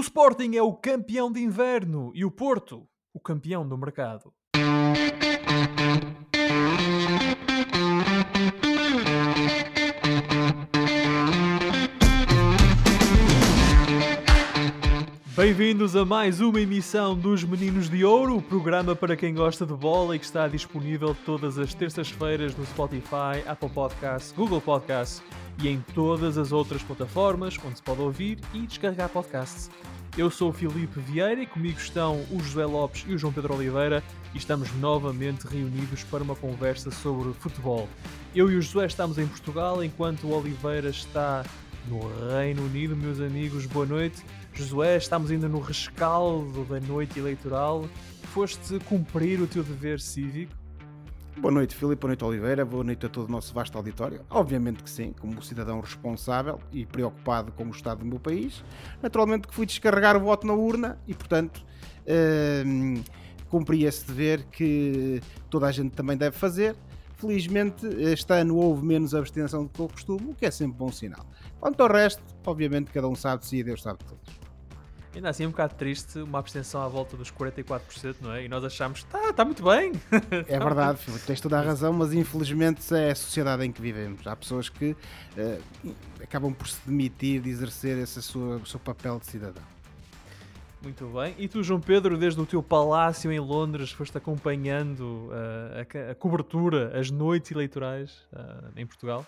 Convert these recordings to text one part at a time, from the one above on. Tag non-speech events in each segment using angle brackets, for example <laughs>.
O Sporting é o campeão de inverno e o Porto, o campeão do mercado. Bem-vindos a mais uma emissão dos Meninos de Ouro, o programa para quem gosta de bola e que está disponível todas as terças-feiras no Spotify, Apple Podcasts, Google Podcasts e em todas as outras plataformas onde se pode ouvir e descarregar podcasts. Eu sou o Filipe Vieira e comigo estão o José Lopes e o João Pedro Oliveira e estamos novamente reunidos para uma conversa sobre futebol. Eu e o José estamos em Portugal enquanto o Oliveira está no Reino Unido, meus amigos. Boa noite. Josué, estamos ainda no rescaldo da noite eleitoral. Foste cumprir o teu dever cívico? Boa noite, Filipe. Boa noite, Oliveira. Boa noite a todo o nosso vasto auditório. Obviamente que sim, como cidadão responsável e preocupado com o estado do meu país. Naturalmente que fui descarregar o voto na urna e, portanto, hum, cumpri esse dever que toda a gente também deve fazer. Felizmente, este ano houve menos abstenção do que o costume, o que é sempre bom sinal. Quanto ao resto, obviamente, cada um sabe de si e Deus sabe de todos. Ainda assim é um bocado triste uma abstenção à volta dos 44%, não é? E nós achamos, tá, está muito bem. <laughs> É verdade, Filipe, <laughs> tens toda a razão, mas infelizmente é a sociedade em que vivemos. Há pessoas que uh, acabam por se demitir de exercer esse sua, seu papel de cidadão. Muito bem. E tu, João Pedro, desde o teu palácio em Londres, foste acompanhando uh, a, a, cobertura, as noites eleitorais uh, em Portugal?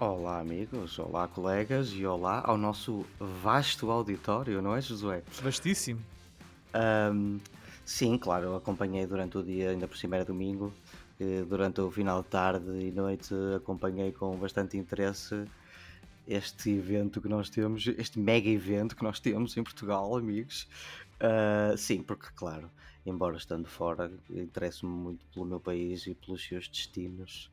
Olá, amigos, olá, colegas e olá ao nosso vasto auditório, não é, Josué? Vastíssimo. Um, sim, claro, acompanhei durante o dia, ainda por cima era domingo, durante o final de tarde e noite acompanhei com bastante interesse este evento que nós temos, este mega evento que nós temos em Portugal, amigos. Uh, sim, porque, claro, embora estando fora, interesso-me muito pelo meu país e pelos seus destinos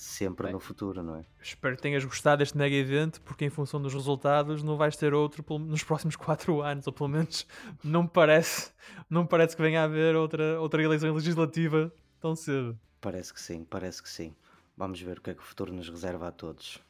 sempre Bem, no futuro, não é? Espero que tenhas gostado deste mega evento, porque em função dos resultados não vais ter outro nos próximos <laughs> 4 anos, ou pelo menos não me parece, não parece que venha a haver outra, outra eleição legislativa tão cedo. Parece que sim, parece que sim. Vamos ver o que é que o futuro nos reserva a todos.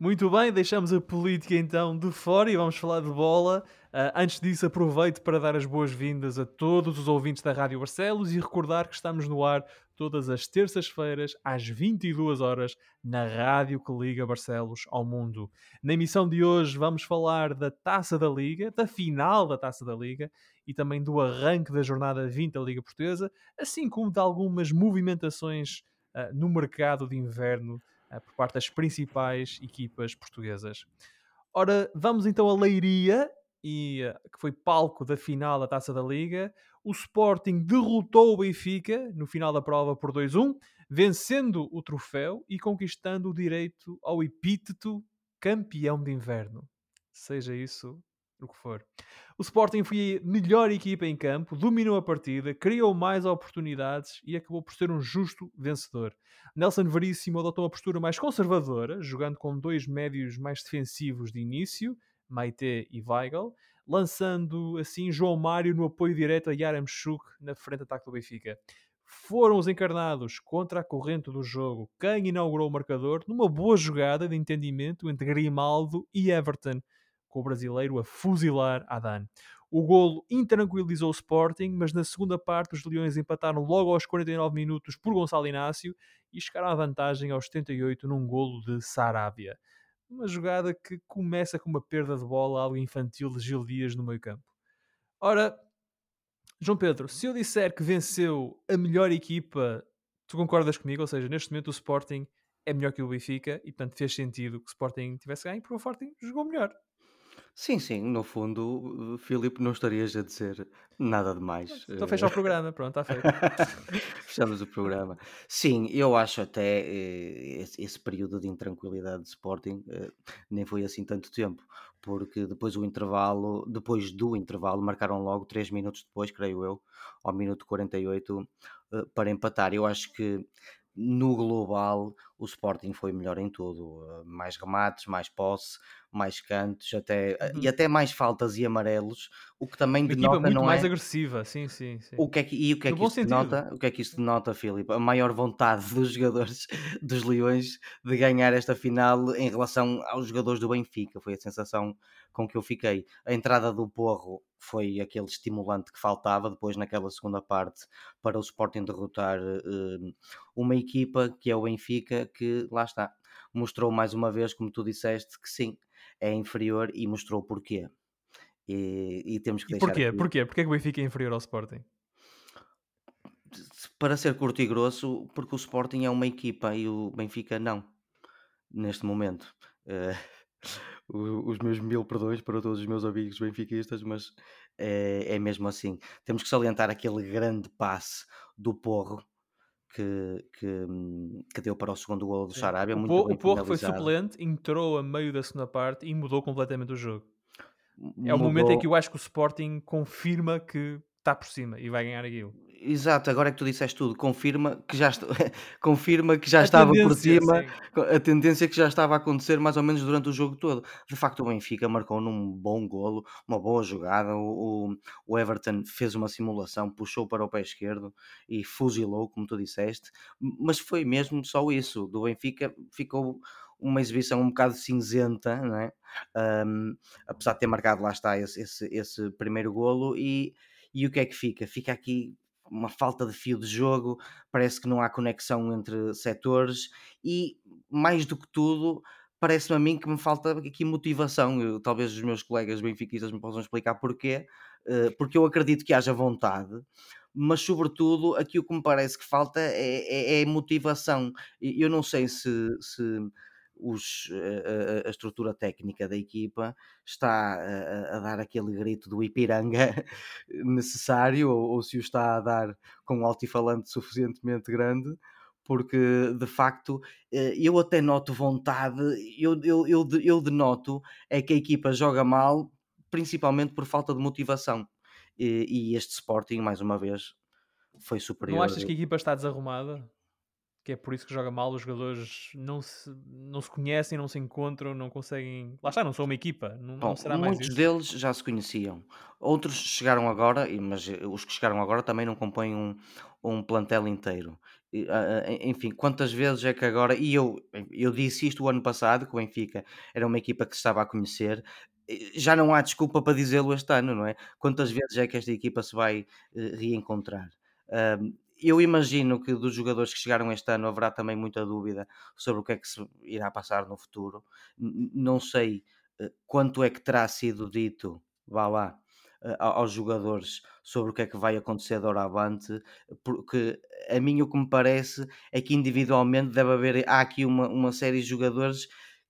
Muito bem, deixamos a política então de fora e vamos falar de bola. Uh, antes disso, aproveito para dar as boas-vindas a todos os ouvintes da Rádio Barcelos e recordar que estamos no ar todas as terças-feiras às 22 horas na rádio que liga Barcelos ao mundo. Na emissão de hoje vamos falar da Taça da Liga, da final da Taça da Liga e também do arranque da jornada 20 da Liga Portuguesa, assim como de algumas movimentações uh, no mercado de inverno uh, por parte das principais equipas portuguesas. Ora, vamos então a Leiria e eh, que foi palco da final da Taça da Liga. O Sporting derrotou o Benfica no final da prova por 2-1, vencendo o troféu e conquistando o direito ao epíteto campeão de inverno. Seja isso o que for. O Sporting foi a melhor equipa em campo, dominou a partida, criou mais oportunidades e acabou por ser um justo vencedor. Nelson Veríssimo adotou uma postura mais conservadora, jogando com dois médios mais defensivos de início, Maite e Weigl, lançando assim João Mário no apoio direto a Yaramchuk na frente de ataque do Benfica. Foram os encarnados contra a corrente do jogo quem inaugurou o marcador numa boa jogada de entendimento entre Grimaldo e Everton, com o brasileiro a fuzilar Adan. O golo intranquilizou o Sporting, mas na segunda parte os Leões empataram logo aos 49 minutos por Gonçalo Inácio e chegaram à vantagem aos 78 num golo de Sarabia uma jogada que começa com uma perda de bola, algo infantil de Gil Dias no meio campo. Ora, João Pedro, se eu disser que venceu a melhor equipa, tu concordas comigo? Ou seja, neste momento o Sporting é melhor que o Benfica e, portanto, fez sentido que o Sporting tivesse ganho porque o Sporting jogou melhor. Sim, sim, no fundo, Filipe, não estarias a dizer nada demais. Então fecha o programa, pronto, está feito. <laughs> Fechamos o programa. Sim, eu acho até eh, esse, período de intranquilidade de Sporting eh, nem foi assim tanto tempo, porque depois o intervalo, depois do intervalo, marcaram logo 3 minutos depois, creio eu, ao minuto 48, eh, para empatar. Eu acho que no global o Sporting foi melhor em tudo, mais remates, mais posse, mais cantos até, Uhum. e até mais faltas e amarelos, o que também Uma equipa denota muito não mais é... agressiva, sim, sim, sim. O que é que, e o que é No que isto sentido. denota? O que é que isto denota, Filipe? A maior vontade dos jogadores <laughs> dos Leões de ganhar esta final em relação aos jogadores do Benfica. Foi a sensação com que eu fiquei. A entrada do Porro foi aquele estimulante que faltava depois naquela segunda parte para o Sporting derrotar eh, uma equipa que é o Benfica que lá está. Mostrou mais uma vez, como tu disseste, que sim, é inferior e mostrou porquê. E, e temos que E deixar porquê? aqui- Porquê? Porquê que o Benfica é inferior ao Sporting? para ser curto e grosso, porque o Sporting é uma equipa e o Benfica não, neste momento. <laughs> O- os meus mil perdões para todos os meus amigos benfiquistas, mas é, é mesmo assim. Temos que salientar aquele grande passe do Porro que, que, hum, que deu para o segundo golo do. Sarabia. o, muito Po- bem o Porro foi suplente, entrou a meio da segunda parte e mudou completamente o jogo. É o momento em que eu acho que o Sporting confirma que está por cima e vai ganhar aquilo. Exato, agora é que tu disseste tudo, confirma que já, est- <laughs> confirma que já A estava por cima sim. a tendência que já estava a acontecer mais ou menos durante o jogo todo. De facto, o Benfica marcou num bom golo, uma boa jogada. O, o- Everton fez uma simulação, puxou para o pé esquerdo e fuzilou, como tu disseste. Mas foi mesmo só isso. Do Benfica ficou uma exibição um bocado cinzenta, não é? Ahm, apesar de ter marcado lá está esse, esse, esse primeiro golo. E, e o que é que fica? Fica aqui uma falta de fio de jogo, parece que não há conexão entre setores e, mais do que tudo, parece-me a mim que me falta aqui motivação. Eu- talvez os meus colegas benfiquistas me possam explicar porquê, eh, porque eu acredito que haja vontade, mas, sobretudo, aqui o que me parece que falta é, é- é motivação. Eu não sei se. se os, eh, a, a- a estrutura técnica da equipa está a, a- dar aquele grito do Ipiranga <laughs> necessário ou, ou se o está a dar com um altifalante suficientemente grande, porque de facto eh, eu até noto vontade, eu, eu, eu, eu denoto é que a equipa joga mal, principalmente por falta de motivação. E, e este Sporting, mais uma vez, foi superior. Não achas que a equipa está desarrumada? Que é por isso que joga mal, os jogadores não se, não se conhecem, não se encontram, não conseguem. Lá está, não são uma equipa. Não, Bom, não será mais muitos isso? deles já se conheciam. Outros chegaram agora, e- mas eh, os que chegaram agora também não compõem um, um plantel inteiro. En- enfim, quantas vezes é que agora. E eu, eu disse isto o ano passado, que o Benfica era uma equipa que se estava a conhecer. Já não há desculpa para dizê-lo este ano, não é? Quantas vezes é que esta equipa se vai eh, reencontrar? Ahm, eu imagino que dos jogadores que chegaram este ano haverá também muita dúvida sobre o que é que se irá passar no futuro. Não sei eh, quanto é que terá sido dito, vá lá, eh, aos jogadores sobre o que é que vai acontecer de avante, porque a mim o que me parece é que individualmente deve haver, há aqui uma, uma série de jogadores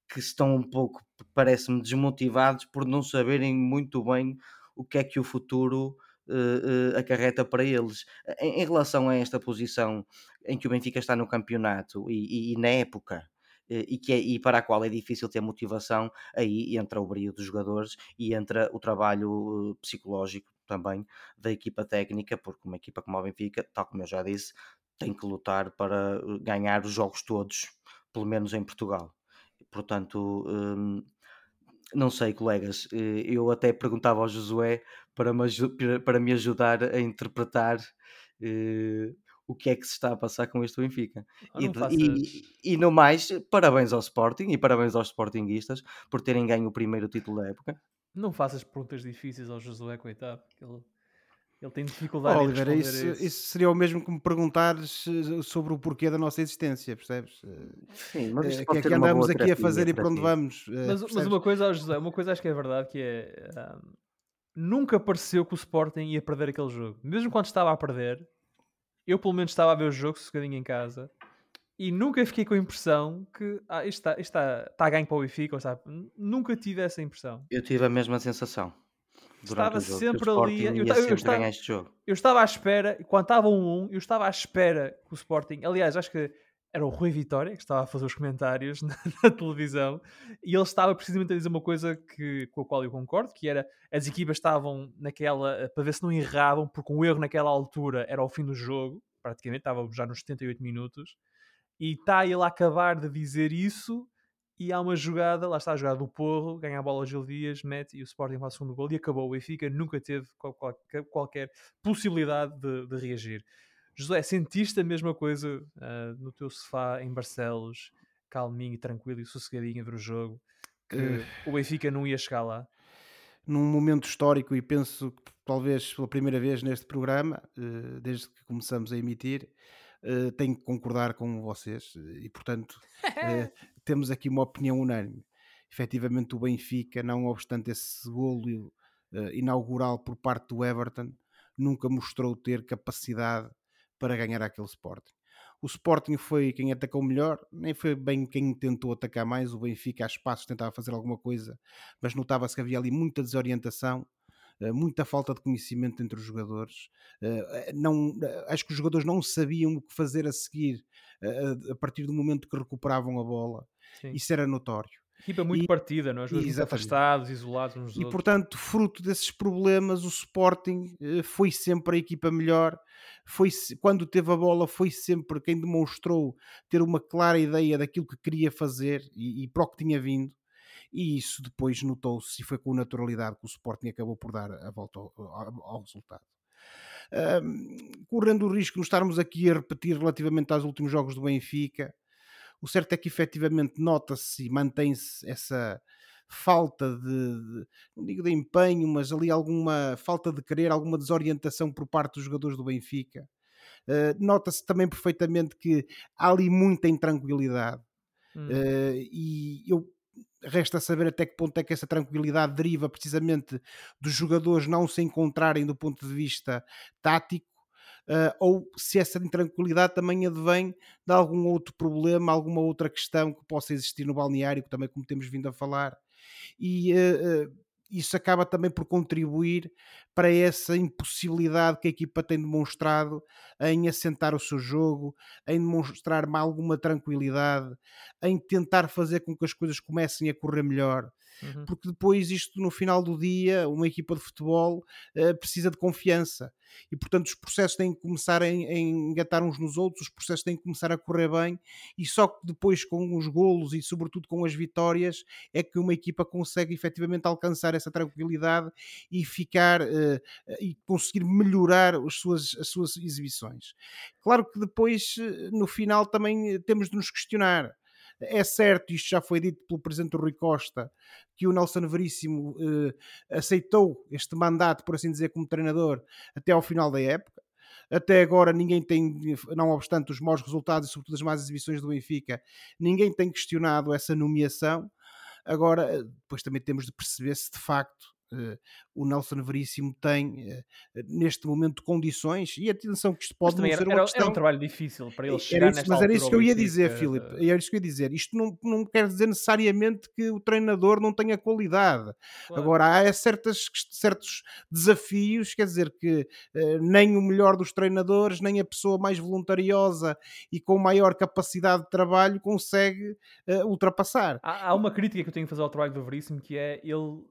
que estão um pouco, parece-me, desmotivados por não saberem muito bem o que é que o futuro eh, acarreta para eles. Em, em relação a esta posição em que o Benfica está no campeonato e, e- e na época eh, e, que é- e para a qual é difícil ter motivação, aí entra o brilho dos jogadores e entra o trabalho psicológico também da equipa técnica, porque uma equipa como a Benfica, tal como eu já disse, tem que lutar para ganhar os jogos todos, pelo menos em Portugal. Portanto, hum, não sei, colegas, eu até perguntava ao Josué para me, para- me ajudar a interpretar eh, o que é que se está a passar com este Benfica. Ah, E, faças- e, e no mais, parabéns ao Sporting e parabéns aos Sportinguistas por terem ganho o primeiro título da época. Não faças perguntas difíceis ao Josué, coitado. que Ele, ele tem Oh, dificuldade em Oliveira, responder isso, a isso. isso seria o mesmo que me perguntares eh, sobre o porquê da nossa existência, percebes? Eh, Sim, mas isto que pode é ser que uma andamos boa aqui a fazer e para onde vamos? Mas, mas uma coisa, José, uma coisa acho que é verdade, que é... ah, nunca pareceu que o Sporting ia perder aquele jogo. Mesmo quando estava a perder, eu pelo menos estava a ver o jogo sossegadinho em casa e nunca fiquei com a impressão que ah, isto está, isto está, está a ganho para o Benfica. Nunca tive essa impressão. Eu tive a mesma sensação. Estava sempre o ali, eu eu sempre estava-. Eu estava à espera, quando estava um 1, eu estava à espera que o Sporting, aliás, acho que era o Rui Vitória que estava a fazer os comentários <laughs> na, na televisão e ele estava precisamente a dizer uma coisa que, com a qual eu concordo, que era as equipas estavam naquela, eh, para ver se não erravam, porque um erro naquela altura era o fim do jogo, praticamente, estava já nos 78 minutos, e está ele a acabar de dizer isso e há uma jogada, lá está a jogada do Porro, ganha a bola ao Gil Dias, mete e o Sporting faz o segundo gol e acabou. O Benfica nunca teve qualquer, qualquer possibilidade de, de, reagir. José, sentiste a mesma coisa uh, no teu sofá em Barcelos, calminho, tranquilo e sossegadinho a ver o jogo, que uh... o Benfica não ia chegar lá? Num momento histórico, e penso que talvez pela primeira vez neste programa, uh, desde que começamos a emitir, uh, tenho que concordar com vocês e, portanto, <laughs> temos aqui uma opinião unânime. Efetivamente, o Benfica, não obstante esse golo inaugural por parte do Everton, nunca mostrou ter capacidade para ganhar aquele Sporting. O Sporting foi quem atacou melhor, nem foi bem quem tentou atacar mais. O Benfica, a espaços, tentava fazer alguma coisa, mas notava-se que havia ali muita desorientação eh, muita falta de conhecimento entre os jogadores. Eh, não, acho que os jogadores não sabiam o que fazer a seguir eh, a partir do momento que recuperavam a bola. Sim. Isso era notório. Equipa muito e, partida, não é? Os afastados, isolados uns dos E outros. portanto, fruto desses problemas, o Sporting foi sempre a equipa melhor. Foi, quando teve a bola, foi sempre quem demonstrou ter uma clara ideia daquilo que queria fazer e, e para o que tinha vindo e isso depois notou-se e foi com naturalidade que o Sporting acabou por dar a volta ao, ao, ao resultado. Um, correndo o risco de estarmos aqui a repetir relativamente aos últimos jogos do Benfica, o certo é que efetivamente nota-se e mantém-se essa falta de, de, não digo de empenho, mas ali alguma falta de querer, alguma desorientação por parte dos jogadores do Benfica. Uh, Nota-se também perfeitamente que há ali muita intranquilidade. Hum. Uh, e eu resta saber até que ponto é que essa tranquilidade deriva precisamente dos jogadores não se encontrarem do ponto de vista tático. Uh, ou se essa intranquilidade também advém de algum outro problema, alguma outra questão que possa existir no balneário, que também como temos vindo a falar, e uh, isso acaba também por contribuir para essa impossibilidade que a equipa tem demonstrado em assentar o seu jogo, em demonstrar alguma tranquilidade, em tentar fazer com que as coisas comecem a correr melhor. Uhum. Porque depois, isto no final do dia, uma equipa de futebol uh, precisa de confiança e, portanto, os processos têm que começar a, a engatar uns nos outros, os processos têm que começar a correr bem e só que depois, com os golos e, sobretudo, com as vitórias, é que uma equipa consegue efetivamente alcançar essa tranquilidade e ficar uh, e conseguir melhorar as suas, as suas exibições. Claro que depois, no final, também temos de nos questionar é certo, isto já foi dito pelo Presidente Rui Costa, que o Nelson Veríssimo eh, aceitou este mandato, por assim dizer, como treinador até ao final da época. Até agora ninguém tem, não obstante os maus resultados e sobretudo as más exibições do Benfica, ninguém tem questionado essa nomeação. Agora, eh, depois também temos de perceber se de facto o Nelson Veríssimo tem uh, neste momento condições e atenção que isto pode não era, ser uma era, questão... era um trabalho difícil para ele chegar isso, Mas era isso que eu ia dizer, Filipe, era isso que eu ia dizer. Isto não, não quer dizer necessariamente que o treinador não tenha qualidade. Claro. Agora, há certas, certos desafios, quer dizer que nem o melhor dos treinadores, nem a pessoa mais voluntariosa e com maior capacidade de trabalho consegue ultrapassar. Há, há uma crítica que eu tenho que fazer ao trabalho do Veríssimo que é ele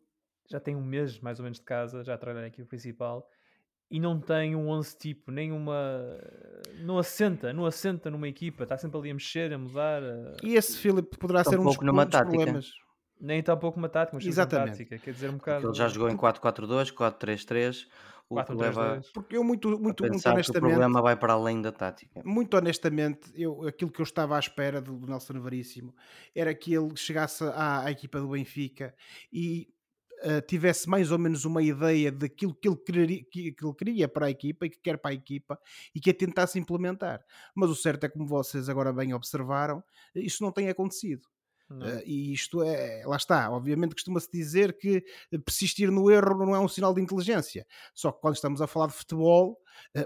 já tem um mês mais ou menos de casa, já trabalha na equipe principal e não tem um 11 tipo, nem uma. Não assenta, não assenta numa equipa, está sempre ali a mexer, a mudar. A... E esse Filipe poderá ser um dos, numa tática. problemas. Nem está pouco uma tática, mas Exatamente. tática, quer dizer um bocado. Ele já jogou em 4-4-2, 4-3-3. O 4, que leva porque eu muito, muito, muito honestamente o problema vai para além da tática. Muito honestamente, eu, aquilo que eu estava à espera do, do Nelson Varíssimo era que ele chegasse à, à equipa do Benfica e uh, tivesse mais ou menos uma ideia daquilo que ele, queria, que, ele queria para a equipa e que quer para a equipa e que a tentasse implementar. Mas o certo é, como vocês agora bem observaram, isso não tem acontecido. Uh, e isto é, lá está, obviamente costuma-se dizer que persistir no erro não é um sinal de inteligência. Só que quando estamos a falar de futebol,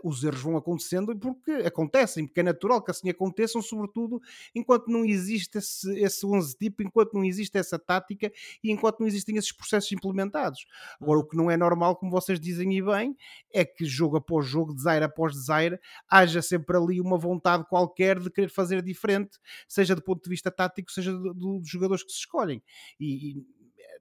os erros vão acontecendo porque acontecem, porque é natural que assim aconteçam, sobretudo enquanto não existe esse, esse 11 tipo, enquanto não existe essa tática e enquanto não existem esses processos implementados. Agora, o que não é normal, como vocês dizem e bem, é que jogo após jogo, desaire após desaire, haja sempre ali uma vontade qualquer de querer fazer diferente, seja do ponto de vista tático, seja do, do, dos jogadores que se escolhem. E, e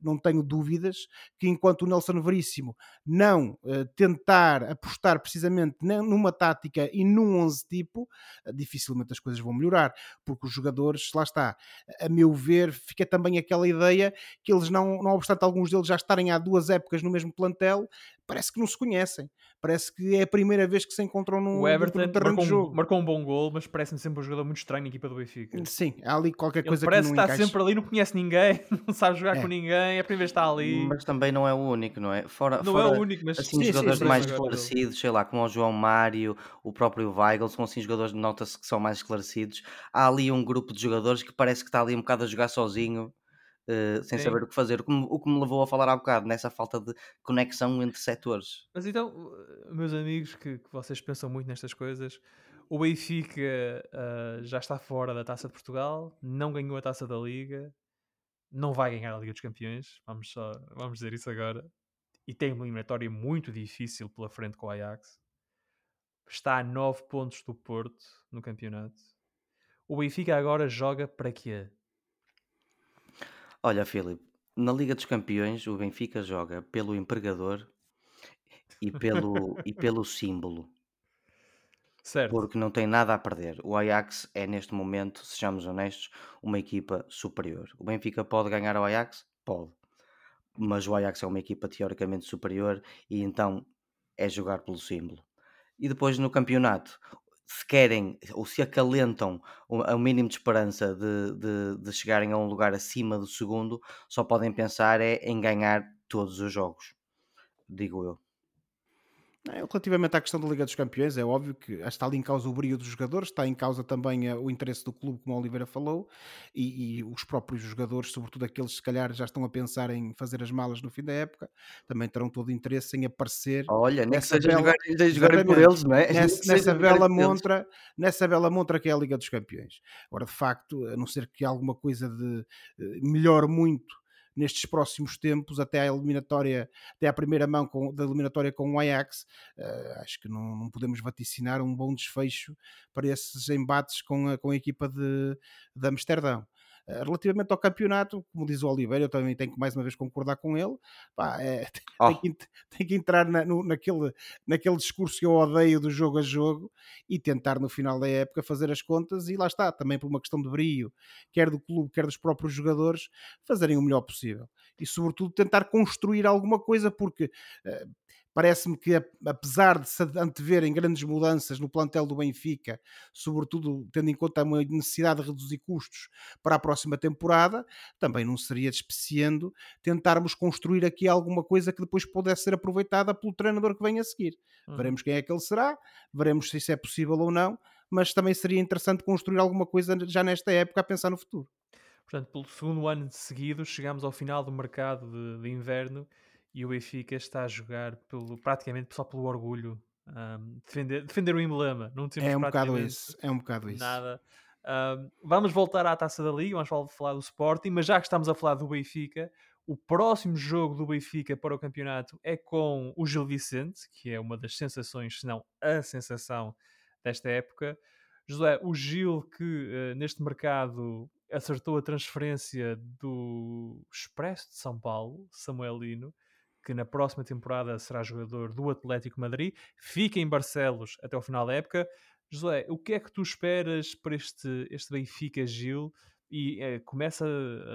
não tenho dúvidas que enquanto o Nelson Veríssimo não uh, tentar apostar precisamente numa tática e num 11 tipo, uh, dificilmente as coisas vão melhorar, porque os jogadores, lá está, a meu ver, fica também aquela ideia que eles não, não obstante alguns deles já estarem há duas épocas no mesmo plantel, parece que não se conhecem. Parece que é a primeira vez que se encontram no, o Everton no terreno marcou, de jogo. marcou um bom gol, mas parece-me sempre um jogador muito estranho na equipa do Benfica. Sim, há ali qualquer Ele coisa parece que não está encaixa. sempre ali, não conhece ninguém, <laughs> não sabe jogar é. com ninguém, é a primeira vez que está ali. Mas também não é o único, não é? Fora, não fora, é o único, mas assim, sim, jogadores sim, mais esclarecidos, sei lá, como o João Mário, o próprio Weigl, são assim jogadores, nota-se que são mais esclarecidos. Há ali um grupo de jogadores que parece que está ali um bocado a jogar sozinho uh, sem Sim. saber o que fazer. O que, me, o que, me, levou a falar há bocado, nessa falta de conexão entre setores. Mas então, meus amigos, que, que vocês pensam muito nestas coisas, o Benfica uh, já está fora da Taça de Portugal, não ganhou a Taça da Liga, não vai ganhar a Liga dos Campeões, vamos, só, vamos dizer isso agora, e tem uma eliminatória muito difícil pela frente com o Ajax. Está a 9 pontos do Porto no campeonato. O Benfica agora joga para quê? Olha, Filipe, na Liga dos Campeões o Benfica joga pelo empregador e pelo, e <laughs> pelo símbolo, Certo. porque não tem nada a perder. O Ajax é, neste momento, sejamos honestos, uma equipa superior. O Benfica pode ganhar ao Ajax? Pode. Mas o Ajax é uma equipa teoricamente superior e então é jogar pelo símbolo. E depois no campeonato, se querem ou se acalentam ao mínimo de esperança de, de, de, chegarem a um lugar acima do segundo, só podem pensar é em ganhar todos os jogos, digo eu. Relativamente à questão da Liga dos Campeões, é óbvio que está ali em causa o brilho dos jogadores, está em causa também uh, o interesse do clube, como a Oliveira falou, e, e, os próprios jogadores, sobretudo aqueles que se calhar já estão a pensar em fazer as malas no fim da época, também terão todo o interesse em aparecer. Olha, nem que seja bela, jogar, por eles, não é? Nessa, nessa bela montra, nessa bela montra que é a Liga dos Campeões. Agora, de facto, a não ser que alguma coisa de uh, melhor muito nestes próximos tempos, até à eliminatória, até à primeira mão com, da eliminatória com o Ajax, uh, acho que não, não, podemos vaticinar um bom desfecho para esses embates com a, com a equipa de, de Amsterdão. Eh, relativamente ao campeonato, como diz o Oliveira, eu também tenho que mais uma vez concordar com ele. Pá, é, <laughs> oh. tem, que, tem, que, entrar na, no, naquele, naquele discurso que eu odeio do jogo a jogo e tentar no final da época fazer as contas. E lá está, também por uma questão de brilho, quer do clube, quer dos próprios jogadores, fazerem o melhor possível. E sobretudo tentar construir alguma coisa, porque. Parece-me que, apesar de se anteverem grandes mudanças no plantel do Benfica, sobretudo tendo em conta a necessidade de reduzir custos para a próxima temporada, também não seria despeciando tentarmos construir aqui alguma coisa que depois pudesse ser aproveitada pelo treinador que vem a seguir. Uhum. Veremos quem é que ele será, veremos se isso é possível ou não, mas também seria interessante construir alguma coisa já nesta época a pensar no futuro. Portanto, pelo segundo ano de seguido, chegamos ao final do mercado de, de inverno e o Benfica está a jogar pelo, praticamente só pelo orgulho. Um, defender, defender o emblema. Não temos é um bocado isso. É um bocado isso. Nada. Um, vamos voltar à taça da Liga, vamos falar do Sporting, mas já que estamos a falar do Benfica, o próximo jogo do Benfica para o campeonato é com o Gil Vicente, que é uma das sensações, se não a sensação desta época. José, o Gil que uh, neste mercado acertou a transferência do Expresso de São Paulo, Samuelino, que na próxima temporada será jogador do Atlético Madrid, fica em Barcelos até o final da época. José, o que é que tu esperas para este, este Benfica Gil? E é, começa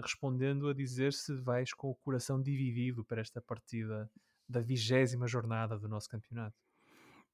respondendo a dizer se vais com o coração dividido para esta partida da vigésima jornada do nosso campeonato.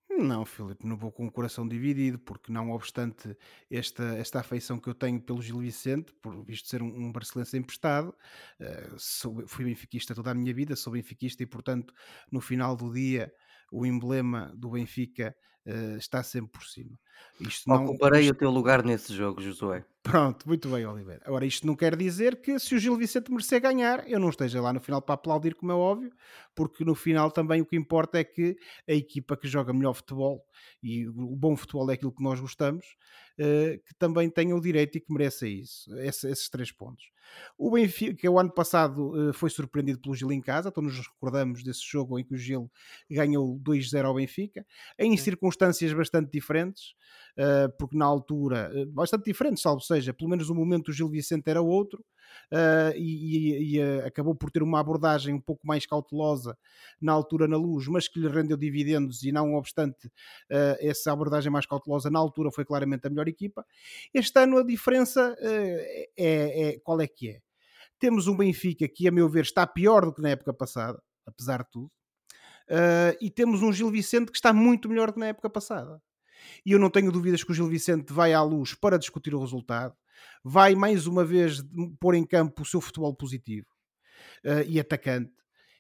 Não, Filipe, não vou com o coração dividido, porque não obstante esta, esta afeição que eu tenho pelo Gil Vicente, por visto ser um, um barcelense emprestado, uh, sou, fui benfiquista toda a minha vida, sou benfiquista e, portanto, no final do dia, o emblema do Benfica uh, está sempre por cima. Isto não, Ocuparei isto... o teu lugar nesse jogo, Josué. Pronto, muito bem, Oliveira. Agora, isto não quer dizer que se o Gil Vicente merecer ganhar, eu não esteja lá no final para aplaudir, como é óbvio, porque no final também o que importa é que a equipa que joga melhor futebol, e o bom futebol é aquilo que nós gostamos, uh, que também tenha o direito e que mereça isso, esse, esses três pontos. O Benfica, que o ano passado uh, foi surpreendido pelo Gil em casa, então nos recordamos desse jogo em que o Gil ganhou 2-0 ao Benfica, em circunstâncias bastante diferentes, porque na altura, bastante diferentes, salvo seja, pelo menos o momento do Gil Vicente era outro, uh, e, e, e acabou por ter uma abordagem um pouco mais cautelosa na altura na luz, mas que lhe rendeu dividendos e não obstante essa abordagem mais cautelosa na altura foi claramente a melhor equipa. Este ano a diferença é, é qual é que é? Temos um Benfica que, a meu ver, está pior do que na época passada, apesar de tudo. Uh, e temos um Gil Vicente que está muito melhor que na época passada. E eu não tenho dúvidas que o Gil Vicente vai à luz para discutir o resultado, vai mais uma vez pôr em campo o seu futebol positivo uh, e atacante.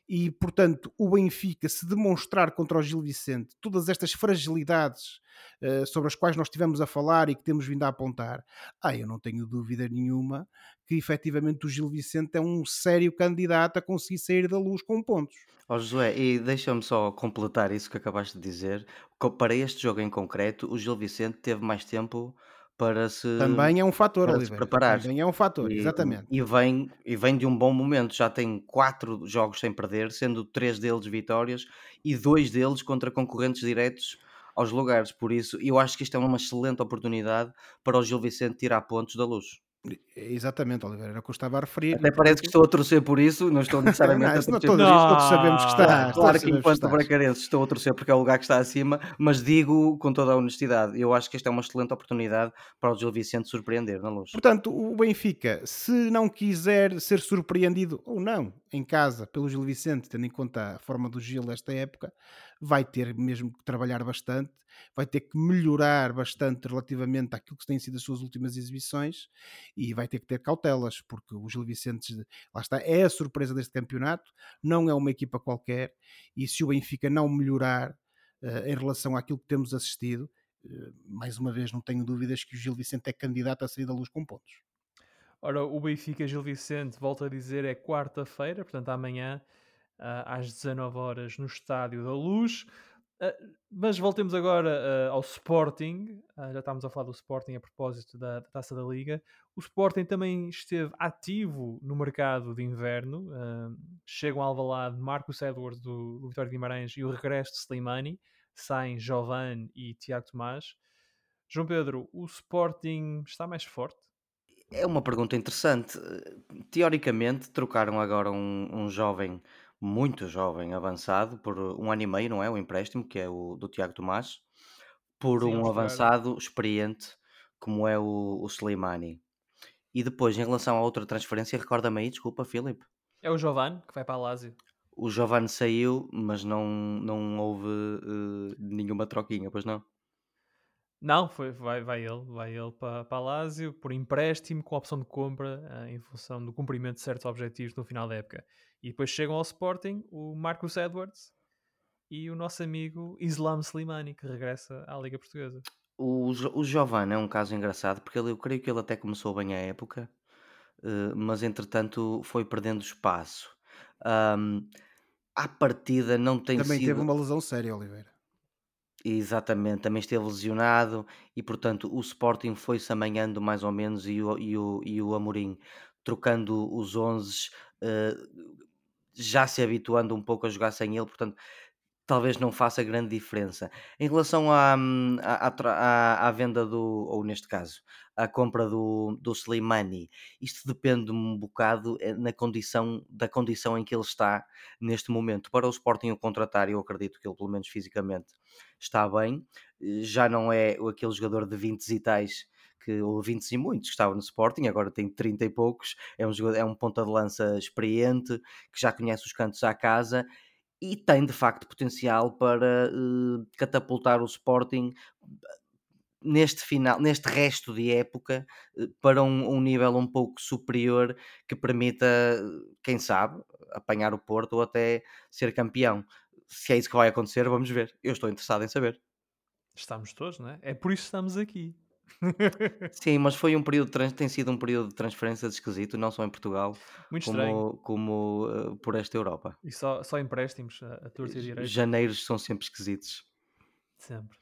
E, portanto, o Benfica, se demonstrar contra o Gil Vicente todas estas fragilidades uh, sobre as quais nós estivemos a falar e que temos vindo a apontar, ah, eu não tenho dúvida nenhuma que efetivamente o Gil Vicente é um sério candidato a conseguir sair da luz com pontos. Ó Josué, e deixa-me só completar isso que acabaste de dizer. Para este jogo em concreto, o Gil Vicente teve mais tempo para se, Também é um fator, para se preparar. Também é um fator, E, exatamente. e vem, e vem de um bom momento. Já tem quatro jogos sem perder, sendo três deles vitórias e dois deles contra concorrentes diretos aos lugares. Por isso, eu acho que isto é uma excelente oportunidade para o Gil Vicente tirar pontos da luz. Exatamente, Oliveira, era o que eu estava a referir. Até parece que estou a torcer por isso, não estou <laughs> necessariamente não, a torcer. Todos, Não. todos sabemos que está. Claro que enquanto bracarense estou a torcer porque é o lugar que está acima, mas digo com toda a honestidade, eu acho que esta é uma excelente oportunidade para o Gil Vicente surpreender na luz. Portanto, o Benfica, se não quiser ser surpreendido ou não em casa pelo Gil Vicente, tendo em conta a forma do Gil nesta época, vai ter mesmo que trabalhar bastante, vai ter que melhorar bastante relativamente àquilo que têm sido as suas últimas exibições e vai ter que ter cautelas, porque o Gil Vicente, lá está, é a surpresa deste campeonato, não é uma equipa qualquer e se o Benfica não melhorar uh, em relação àquilo que temos assistido, uh, mais uma vez não tenho dúvidas que o Gil Vicente é candidato a sair da luz com pontos. Ora, o Benfica Gil Vicente, volto a dizer, é quarta-feira, portanto amanhã às 19 horas no Estádio da Luz. Uh, mas voltemos agora uh, ao Sporting. já estávamos a falar do Sporting a propósito da, da, Taça da Liga. O Sporting também esteve ativo no mercado de inverno. chegam ao Alvalade Marcos Edwards do, do Vitória de Guimarães e o regresso de Slimani. Saem Jovan e Tiago Tomás. João Pedro, o Sporting está mais forte? É uma pergunta interessante. Teoricamente, trocaram agora um, um jovem muito jovem, avançado, por um ano e meio, não é? O empréstimo, que é o do Tiago Tomás, por Sim, um vamos avançado experiente, como é o, o Slimani. E depois, em relação a outra transferência, recorda-me aí, desculpa, Filipe. É o Jovan, que vai para a Lazio. O Giovanni saiu, mas não, não houve uh, nenhuma troquinha, pois não? Não, foi, vai, vai ele, vai ele para, para a Lazio por empréstimo com opção de compra uh, em função do cumprimento de certos objetivos no final da época. E depois chegam ao Sporting o Marcus Edwards e o nosso amigo Islam Slimani, que regressa à Liga Portuguesa. O, o Giovanni é um caso engraçado porque ele, eu creio que ele até começou bem a época, uh, mas entretanto foi perdendo espaço. Um, à partida não tem Também sido. teve uma lesão séria, Oliveira. Exatamente, também esteve lesionado e portanto o Sporting foi-se amanhando mais ou menos e o, e o, e o Amorim trocando os 11, uh, já se habituando um pouco a jogar sem ele, portanto talvez não faça grande diferença. Em relação à, hum, à, à, à, venda do, ou neste caso, à compra do, do Slimani, isto depende um bocado eh, na condição, da condição em que ele está neste momento. Para o Sporting o contratar, eu acredito que ele, pelo menos fisicamente, está bem. Eh, já não é aquele jogador de 20 e tais que, ou 20 e muitos que estava no Sporting, agora tem 30 e poucos, é um, jogador, é um ponta de lança experiente, que já conhece os cantos à casa e tem de facto potencial para uh, catapultar o Sporting neste final, neste resto de época uh, para um, um, nível um pouco superior que permita, quem sabe, apanhar o Porto ou até ser campeão. Se é isso que vai acontecer, vamos ver. Eu estou interessado em saber. Estamos todos, não é? É por isso que estamos aqui. Sim, mas foi um período tem sido um período de transferência esquisito, não só em Portugal, <laughs> Muito como, como uh, por esta Europa. E só, só empréstimos a, a torta e direita. Janeiros são sempre esquisitos. Sempre.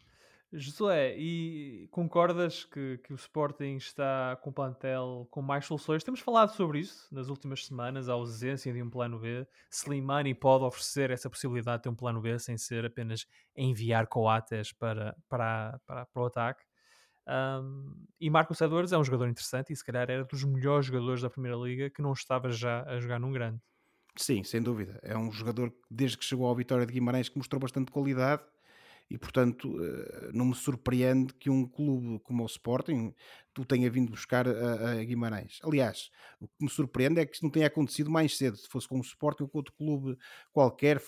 Josué, e concordas que, que o Sporting está com o plantel com mais soluções? Temos falado sobre isso nas últimas semanas, a ausência de um plano B. Slimani pode oferecer essa possibilidade de ter um plano B sem ser apenas enviar coates para, para, para, para o ataque. Um, e Marcos Edwards é um jogador interessante e se calhar era dos melhores jogadores da Primeira Liga que não estava já a jogar num grande. Sim, sem dúvida. É um jogador que, desde que chegou ao Vitória de Guimarães, que mostrou bastante qualidade e portanto eh, não me surpreende que um clube como o Sporting tu tenha vindo buscar a, a, Guimarães. Aliás, o que me surpreende é que isto não tenha acontecido mais cedo, se fosse com o Sporting ou com outro clube qualquer,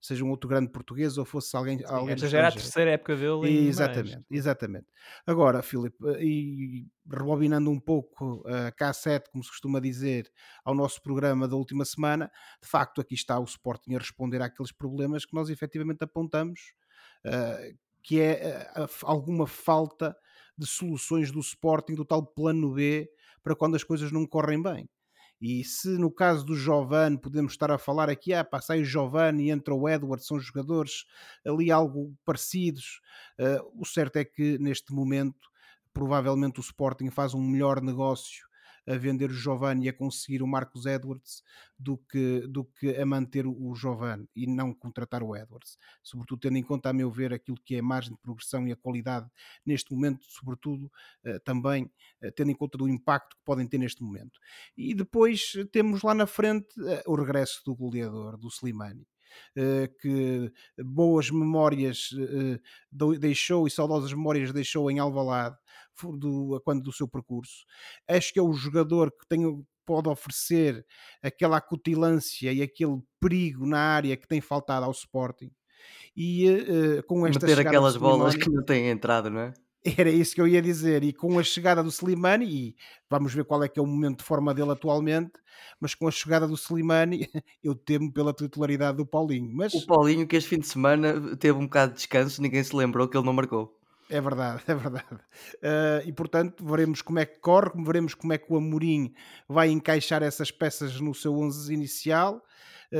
seja um outro grande português ou fosse alguém. Sim, alguém esta já era a terceira época dele. Em exatamente, exatamente. Agora, Filipe, eh, e rebobinando um pouco a K7, como se costuma dizer, ao nosso programa da última semana, de facto aqui está o Sporting a responder àqueles problemas que nós efetivamente apontamos uh, que é uh, alguma falta de soluções do Sporting, do tal plano B, para quando as coisas não correm bem. E se no caso do Giovanni podemos estar a falar aqui, ah, pá, sai o Giovanni e entra o Edward, são jogadores ali algo parecidos, uh, o certo é que neste momento provavelmente o Sporting faz um melhor negócio a vender o Giovanni e a conseguir o Marcos Edwards do que, do que a manter o Giovanni e não contratar o Edwards. Sobretudo tendo em conta, a meu ver, aquilo que é a margem de progressão e a qualidade neste momento, sobretudo uh, também uh, tendo em conta do impacto que podem ter neste momento. E depois temos lá na frente uh, o regresso do goleador, do Slimani. Uh, que boas memórias uh, deixou e saudosas memórias deixou em Alvalade do, quando do seu percurso. Acho que é o jogador que tem, pode oferecer aquela acutilância e aquele perigo na área que tem faltado ao Sporting. E uh, com esta Meter aquelas bolas que não têm entrado, não é? Era isso que eu ia dizer, e com a chegada do Slimani, e vamos ver qual é que é o momento de forma dele atualmente, mas com a chegada do Slimani, <laughs> eu temo pela titularidade do Paulinho. Mas... O Paulinho que este fim de semana teve um bocado de descanso, ninguém se lembrou que ele não marcou. É verdade, <laughs> é verdade. Uh, e portanto, veremos como é que corre, veremos como é que o Amorim vai encaixar essas peças no seu 11 inicial,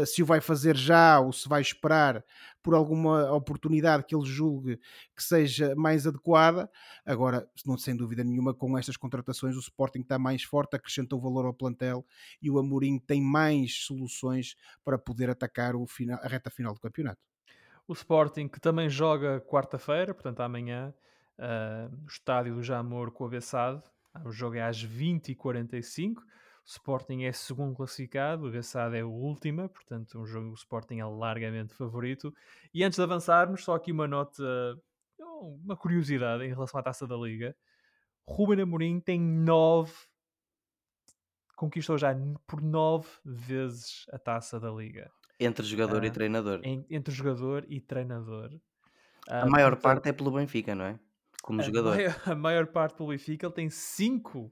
se o vai fazer já ou se vai esperar por alguma oportunidade que ele julgue que seja mais adequada. Agora, não, sem dúvida nenhuma, com estas contratações, o Sporting está mais forte, acrescentou valor ao plantel e o Amorim tem mais soluções para poder atacar o final, a reta final do campeonato. O Sporting, que também joga quarta-feira, portanto amanhã, uh, no estádio do Jamor com o Bessade. O jogo é às 20h45. Sporting é segundo classificado, o Bessade é o última, portanto, um jogo o Sporting é largamente favorito. E antes de avançarmos, só aqui uma nota, uma curiosidade em relação à taça da Liga. Ruben Amorim tem nove, conquistou já por nove vezes a taça da Liga. Entre jogador uh, e treinador. Entre jogador e treinador. Uh, a maior parte é pelo Benfica, não é? Como a jogador. Maior, <laughs> a maior parte pelo Benfica. Ele tem cinco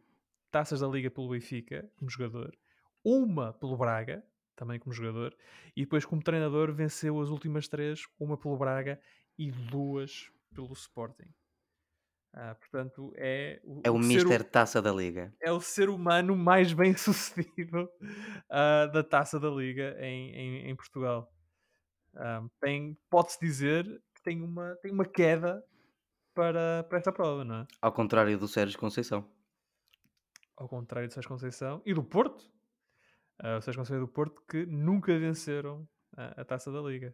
taças da Liga pelo Benfica, como jogador. Uma pelo Braga, também como jogador. E depois, como treinador, venceu as últimas três. Uma pelo Braga e duas pelo Sporting. Ah, portanto, é o, é o, o Mister Taça da Liga. É o ser humano mais <laughs> bem sucedido uh, da Taça da Liga em, em, em Portugal. Um, tem, pode-se dizer que tem uma, tem uma queda para, para esta prova, não é? Ao contrário do Sérgio Conceição. Ao contrário do Sérgio Conceição e do Porto. Uh, o Sérgio Conceição e do Porto que nunca venceram a, a Taça da Liga.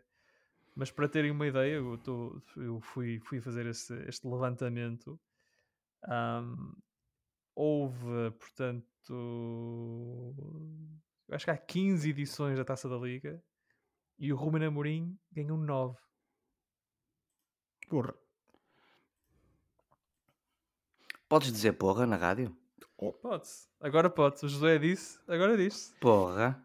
Mas para terem uma ideia, eu, tô, eu fui, fui fazer este, este levantamento. Um, houve, portanto, acho que há 15 edições da Taça da Liga e o Ruben Amorim ganhou 9. Porra. Podes dizer porra na rádio? Oh. Pode-se. Agora pode. O José disse, agora disse. Porra.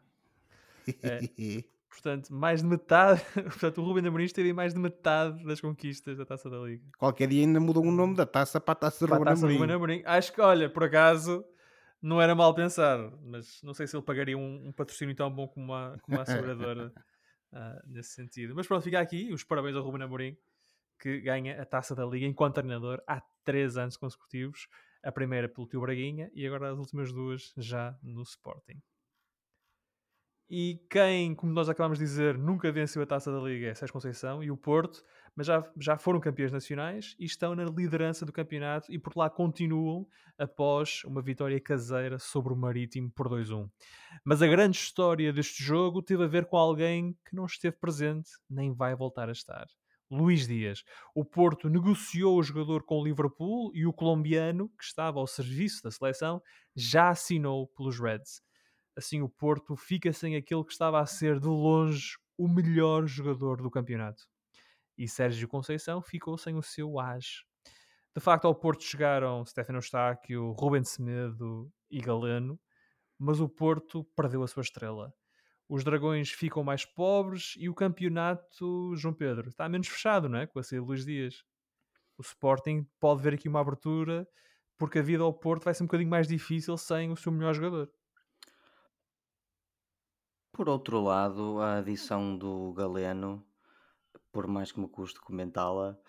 É. <laughs> Portanto, mais de metade. <laughs> Portanto, o Ruben Amorim teve mais de metade das conquistas da Taça da Liga. Qualquer dia ainda mudou o nome da taça para a Taça, para Ruben, taça Amorim. Ruben Amorim. Acho que, olha, por acaso, não era mal pensado, mas não sei se ele pagaria um, um patrocínio tão bom como a, como a asseguradora uh, <laughs> nesse sentido. Mas pronto, fica aqui. Os parabéns ao Ruben Amorim, que ganha a Taça da Liga enquanto treinador há três anos consecutivos. A primeira pelo Tio Braguinha e agora as últimas duas já no Sporting. E quem, como nós acabamos de dizer, nunca venceu a taça da Liga é Sérgio Conceição e o Porto, mas já, já foram campeões nacionais e estão na liderança do campeonato e por lá continuam após uma vitória caseira sobre o Marítimo por 2-1. Mas a grande história deste jogo teve a ver com alguém que não esteve presente nem vai voltar a estar. Luís Dias. O Porto negociou o jogador com o Liverpool e o colombiano, que estava ao serviço da seleção, já assinou pelos Reds. Assim, o Porto fica sem aquele que estava a ser de longe o melhor jogador do campeonato. E Sérgio Conceição ficou sem o seu as. De facto, ao Porto chegaram Stefano Eustáquio, Ruben Semedo e Galeno, mas o Porto perdeu a sua estrela. Os dragões ficam mais pobres e o campeonato, João Pedro, está menos fechado, não é? Com a saída de Luís Dias. O Sporting pode ver aqui uma abertura, porque a vida ao Porto vai ser um bocadinho mais difícil sem o seu melhor jogador. Por outro lado, a adição do Galeno, por mais que me custe comentá-la,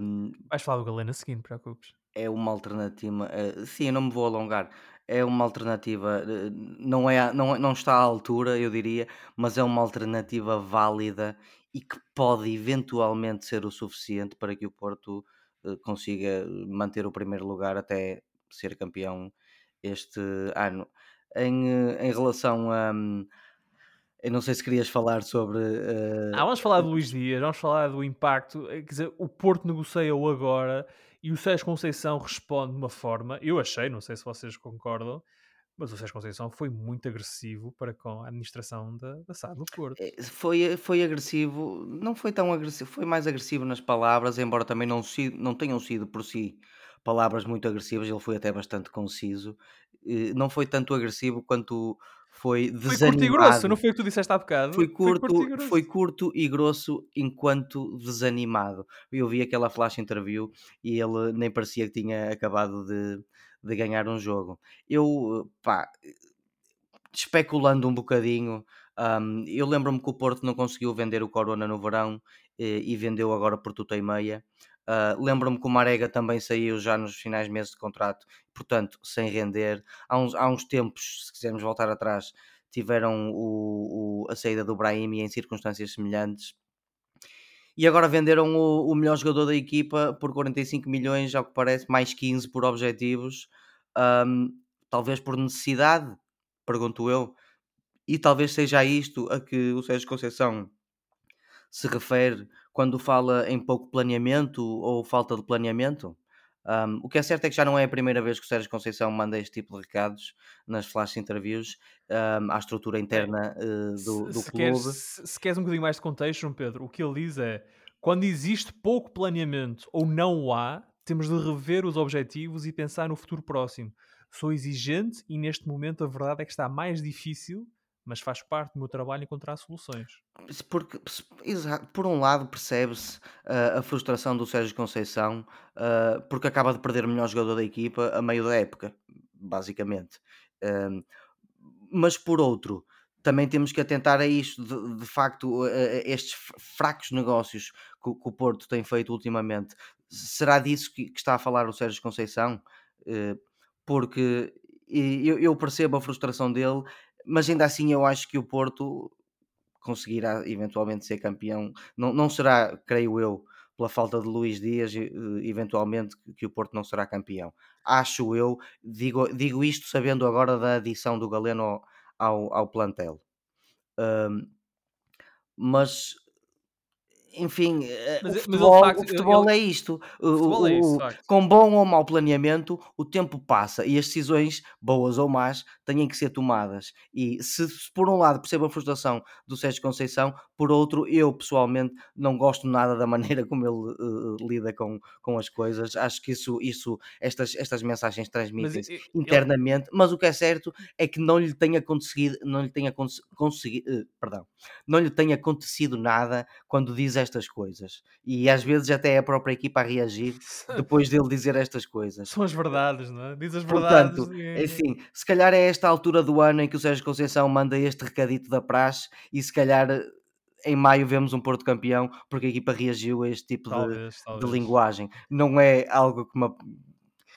hum, Vais falar do Galeno a seguir, não preocupes. é uma alternativa. eh, sim, eu não me vou alongar. É uma alternativa, eh, não, é, não, não está à altura, eu diria, mas é uma alternativa válida e que pode eventualmente ser o suficiente para que o Porto eh, consiga manter o primeiro lugar até ser campeão este ano. Em, eh, em relação a. Eu não sei se querias falar sobre. eh, Ah, vamos falar do Luís Dias, vamos falar do impacto. Quer dizer, o Porto negocia-o agora e o Sérgio Conceição responde de uma forma. Eu achei, não sei se vocês concordam, mas o Sérgio Conceição foi muito agressivo para com a administração da, da SAD do Porto. Eh, Foi, foi agressivo, não foi tão agressivo, foi mais agressivo nas palavras, embora também não, não tenham sido por si palavras muito agressivas, ele foi até bastante conciso. Eh, Não foi tanto agressivo quanto foi Foi curto e grosso, desanimado. não foi o que tu disseste há bocado? Foi curto, e grosso. foi curto e grosso enquanto desanimado. Eu vi aquela flash interview e ele nem parecia que tinha acabado de, de ganhar um jogo. Eu, pá, especulando um bocadinho, hum, eu lembro-me que o Porto não conseguiu vender o Corona no verão eh, e vendeu agora por tuta e meia. Ah, lembro-me que o Marega também saiu já nos finais meses de contrato, portanto, sem render. Há uns, há uns tempos, se quisermos voltar atrás, tiveram o, o- a saída do Brahim em circunstâncias semelhantes. E agora venderam o, o melhor jogador da equipa por 45 milhões, ao que parece, mais 15 por objetivos. Hum, talvez por necessidade, pergunto eu. E talvez seja isto a que o Sérgio Conceição se refere quando fala em pouco planeamento ou falta de planeamento. Um, o que é certo é que já não é a primeira vez que o Sérgio Conceição manda este tipo de recados nas flash interviews um, à estrutura interna uh, do, do se, clube. Queres, se, se queres um bocadinho mais de contexto, João Pedro, o que ele diz é quando existe pouco planeamento ou não o há, temos de rever os objetivos e pensar no futuro próximo. Sou exigente e neste momento a verdade é que está mais difícil, mas faz parte do meu trabalho encontrar soluções. Porque, exato, por um lado, percebe-se uh, a frustração do Sérgio Conceição uh, porque acaba de perder o melhor jogador da equipa a meio da época, basicamente. Um, mas por outro, também temos que atentar a isto, de, de facto, estes fracos negócios que, que o Porto tem feito ultimamente. Será disso que, que está a falar o Sérgio Conceição? Uh, porque eu percebo a frustração dele, mas ainda assim eu acho que o Porto conseguirá eventualmente ser campeão. Não, não será, creio eu, pela falta de Luís Dias, eventualmente que- o Porto não será campeão. Acho eu, digo, digo isto sabendo agora da adição do Galeno ao, ao, plantel. Ahm, mas enfim, eh, Mas o é- mas ele, de futebol, facto, o futebol ele- é isto. O- O futebol é isso, o- com bom ou mau planeamento, o tempo passa e as decisões, boas ou más, têm que ser tomadas. E se, se por um lado percebo a frustração do Sérgio Conceição, por outro, eu pessoalmente não gosto nada da maneira <laughs> como ele eh, lida com, com as coisas. Acho que isso, isso estas, estas mensagens ele- internamente, mas o que é certo é que não lhe tenha conseguido, não lhe tenha cons- consegui- eh, perdão, não lhe tenha acontecido nada quando diz estas coisas. E às vezes até é a própria equipa a reagir <laughs> depois dele dizer estas coisas. São as verdades, não é? Diz as verdades. Portanto, é assim, se calhar é esta altura do ano em que o Sérgio Conceição manda este recadito da praxe e se calhar em maio vemos um Porto campeão porque a equipa reagiu a este tipo de, Talvez, de talvez. linguagem. Não é algo que uma,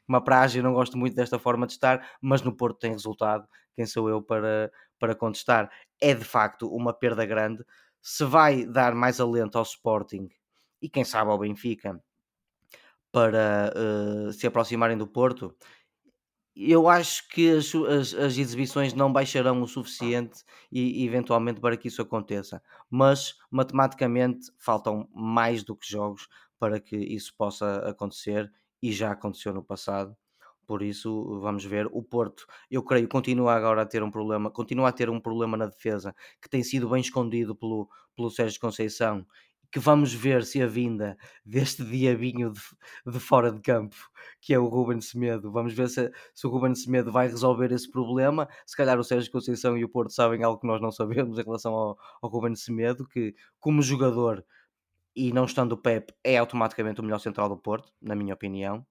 uma praxe, eu não gosto muito desta forma de estar, mas no Porto tem resultado. Quem sou eu para, para contestar? É de facto uma perda grande. Se vai dar mais alento ao Sporting e quem sabe ao Benfica para eh, se aproximarem do Porto, eu acho que as, as, as exibições não baixarão o suficiente e, eventualmente para que isso aconteça, mas matematicamente faltam mais do que jogos para que isso possa acontecer e já aconteceu no passado. Por isso, vamos ver. O Porto, eu creio, continua agora a ter um problema, continua a ter um problema na defesa que tem sido bem escondido pelo, pelo Sérgio Conceição que vamos ver se a vinda deste diabinho de, de, fora de campo, que é o Ruben Semedo, vamos ver se, se o Ruben Semedo vai resolver esse problema. Se calhar o Sérgio Conceição e o Porto sabem algo que nós não sabemos em relação ao, ao Ruben Semedo, que como jogador e não estando o Pep, é automaticamente o melhor central do Porto, na minha opinião.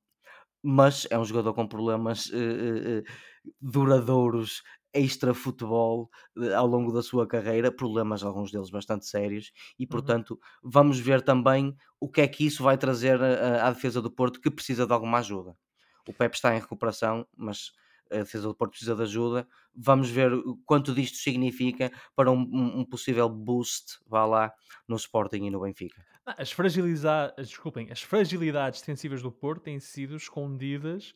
Mas é um jogador com problemas uh, uh, uh, duradouros extra futebol ao longo da sua carreira, problemas alguns deles bastante sérios, e uhum. portanto uhum. vamos ver também o que é que isso vai trazer à, defesa do Porto que precisa de alguma ajuda. O Pep está em recuperação, mas a defesa do Porto precisa de ajuda. Vamos ver quanto disto significa para um, um possível boost, vá lá, no Sporting e no Benfica. As, fragilidades, desculpem, as fragilidades defensivas do Porto têm sido escondidas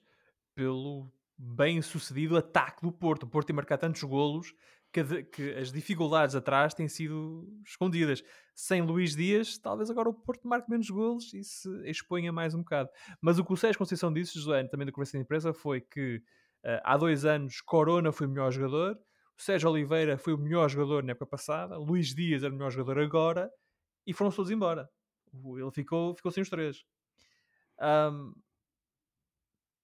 pelo bem sucedido ataque do Porto. O Porto tem marcado tantos golos que, de, que, as dificuldades atrás têm sido escondidas. Sem Luís Dias, talvez agora o Porto marque menos golos e se exponha mais um bocado. Mas o que o Sérgio Conceição disse, José, também da conversa de imprensa, foi que uh, há dois anos Corona foi o melhor jogador, o Sérgio Oliveira foi o melhor jogador na época passada, Luís Dias era o melhor jogador agora e foram todos embora. Ele ficou, ficou sem os três. Um,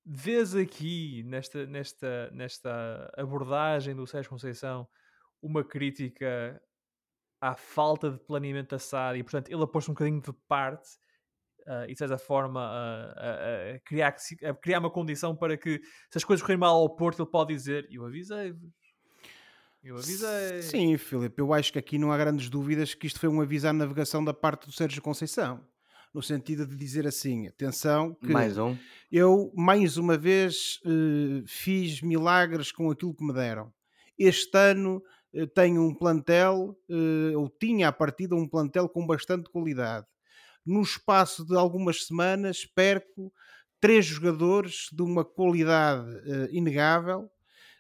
vês aqui nesta, nesta, nesta abordagem do Sérgio Conceição uma crítica à falta de planeamento da SAD e portanto ele aposta um bocadinho de parte uh, e de certa forma a, a, criar, a criar uma condição para que se as coisas correrem mal ao Porto ele pode dizer eu avisei-vos eu avisei. Sim, Filipe, eu acho que aqui não há grandes dúvidas que isto foi um aviso à navegação da parte do Sérgio Conceição no sentido de dizer assim: atenção, que mais um. eu mais uma vez uh, fiz milagres com aquilo que me deram. Este ano uh, tenho um plantel, uh, ou tinha a partida um plantel com bastante qualidade. No espaço de algumas semanas, perco três jogadores de uma qualidade inegável.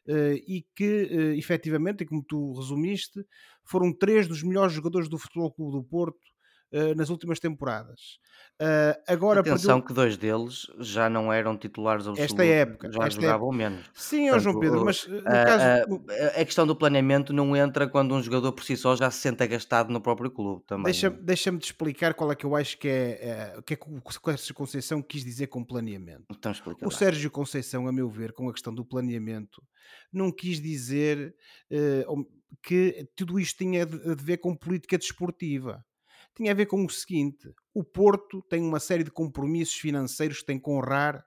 Uh, e que uh, efetivamente, e como tu resumiste, foram três dos melhores jogadores do Futebol Clube do Porto uh, nas últimas temporadas. Uh, agora Atenção perdeu... que dois deles já não eram titulares absolutos. Esta época. Já esta jogavam época. menos. Sim, Portanto, João Pedro, mas no caso... a questão do planeamento não entra quando um jogador por si só já se sente agastado no próprio clube também. Deixa-me deixa te explicar qual é que eu acho que é, é o que é que o Sérgio Conceição quis dizer com planeamento. Então o Sérgio Conceição, a meu ver, com a questão do planeamento, não quis dizer uh, que tudo isto tinha de ver com política desportiva tinha a ver com o seguinte: o Porto tem uma série de compromissos financeiros que tem que honrar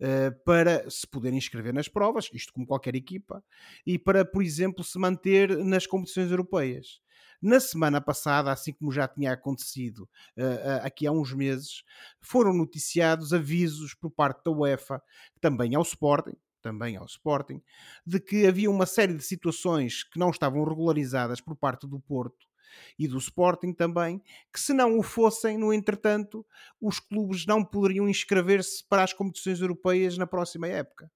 uh, para se poder inscrever nas provas, isto como qualquer equipa, e para, por exemplo, se manter nas competições europeias. Na semana passada, assim como já tinha acontecido uh, aqui há uns meses, foram noticiados avisos por parte da UEFA, também ao Sporting, também ao Sporting, de que havia uma série de situações que não estavam regularizadas por parte do Porto e do Sporting também, que se não o fossem, no entretanto, os clubes não poderiam inscrever-se para as competições europeias na próxima época.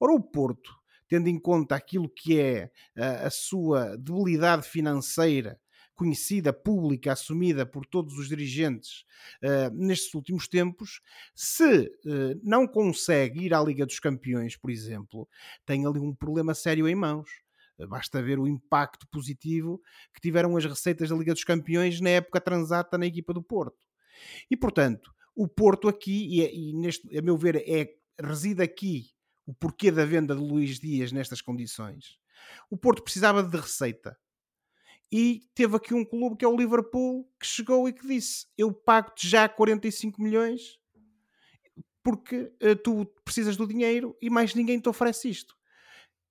Ora, o Porto, tendo em conta aquilo que é a, a sua debilidade financeira, conhecida, pública, assumida por todos os dirigentes uh, nestes últimos tempos, se uh, não consegue ir à Liga dos Campeões, por exemplo, tem ali um problema sério em mãos. Basta ver o impacto positivo que tiveram as receitas da Liga dos Campeões na época transata na equipa do Porto. E portanto, o Porto aqui, e, é, e neste, a meu ver, é, reside aqui o porquê da venda de Luís Dias nestas condições. O Porto precisava de receita. E teve aqui um clube que é o Liverpool que chegou e que disse: Eu pago-te já 45 milhões porque uh, tu precisas do dinheiro e mais ninguém te oferece isto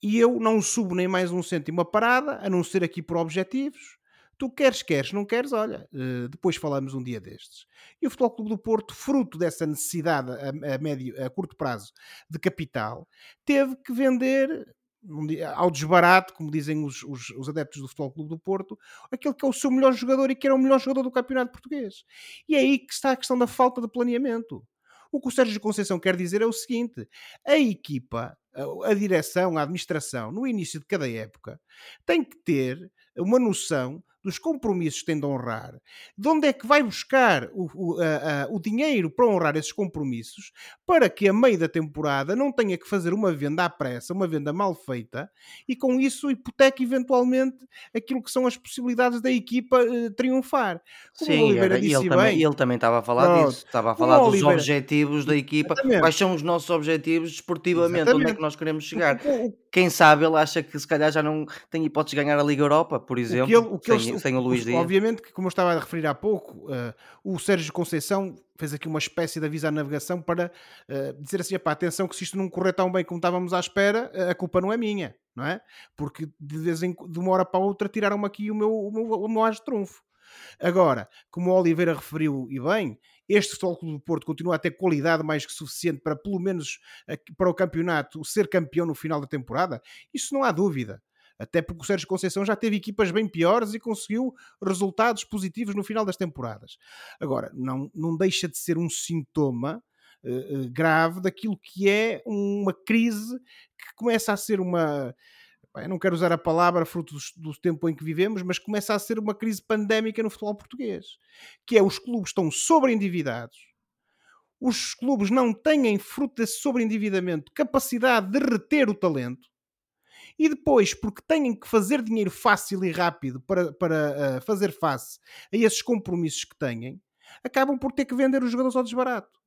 e eu não subo nem mais um cêntimo a parada, a não ser aqui por objetivos. Tu queres, queres, não queres, olha, uh, depois falamos um dia destes. E o Futebol Clube do Porto, fruto dessa necessidade a, a, médio, a curto prazo de capital, teve que vender ao desbarato, como dizem os, os, os, adeptos do Futebol Clube do Porto, aquele que é o seu melhor jogador e que era o melhor jogador do campeonato português. E é aí que está a questão da falta de planeamento. O que o Sérgio Conceição quer dizer é o seguinte: a equipa, a, direção, a administração, no início de cada época, tem que ter uma noção dos compromissos que tem de honrar, de onde é que vai buscar o, o, a, a, o dinheiro para honrar esses compromissos, para que a meio da temporada não tenha que fazer uma venda à pressa, uma venda mal feita, e com isso hipoteque eventualmente aquilo que são as possibilidades da equipa uh, triunfar. Como Sim, era, e ele, também, ele também estava a falar disso, estava a falar dos Oliveira... objetivos da equipa, Exatamente. quais são os nossos objetivos desportivamente, Exatamente. onde é que nós queremos chegar. O, Quem sabe ele acha que se calhar já não tem hipótese de ganhar a Liga Europa, por exemplo, o que ele, o que sem, sem o Luís Dias. Obviamente que, como eu estava a referir há pouco, uh, o Sérgio Conceição fez aqui uma espécie de aviso à navegação para uh, dizer assim: atenção, que se isto não correr tão bem como estávamos à espera, a culpa não é minha, não é? Porque de, vez em, de uma hora para outra tiraram-me aqui o meu, o meu, o meu de trunfo. Agora, como o Oliveira referiu e bem, este Futebol Clube do Porto continua a ter qualidade mais que suficiente para, pelo menos para o campeonato, ser campeão no final da temporada? Isso não há dúvida. Até porque o Sérgio Conceição já teve equipas bem piores e conseguiu resultados positivos no final das temporadas. Agora, não, não deixa de ser um sintoma uh, grave daquilo que é uma crise que começa a ser uma. Eu não quero usar a palavra fruto do, do tempo em que vivemos, mas começa a ser uma crise pandémica no futebol português. Que é os clubes estão sobreendividados, os clubes não têm, fruto desse sobreendividamento, capacidade de reter o talento e depois, porque têm que fazer dinheiro fácil e rápido para, para uh, fazer face a esses compromissos que têm, acabam por ter que vender os jogadores ao desbarato.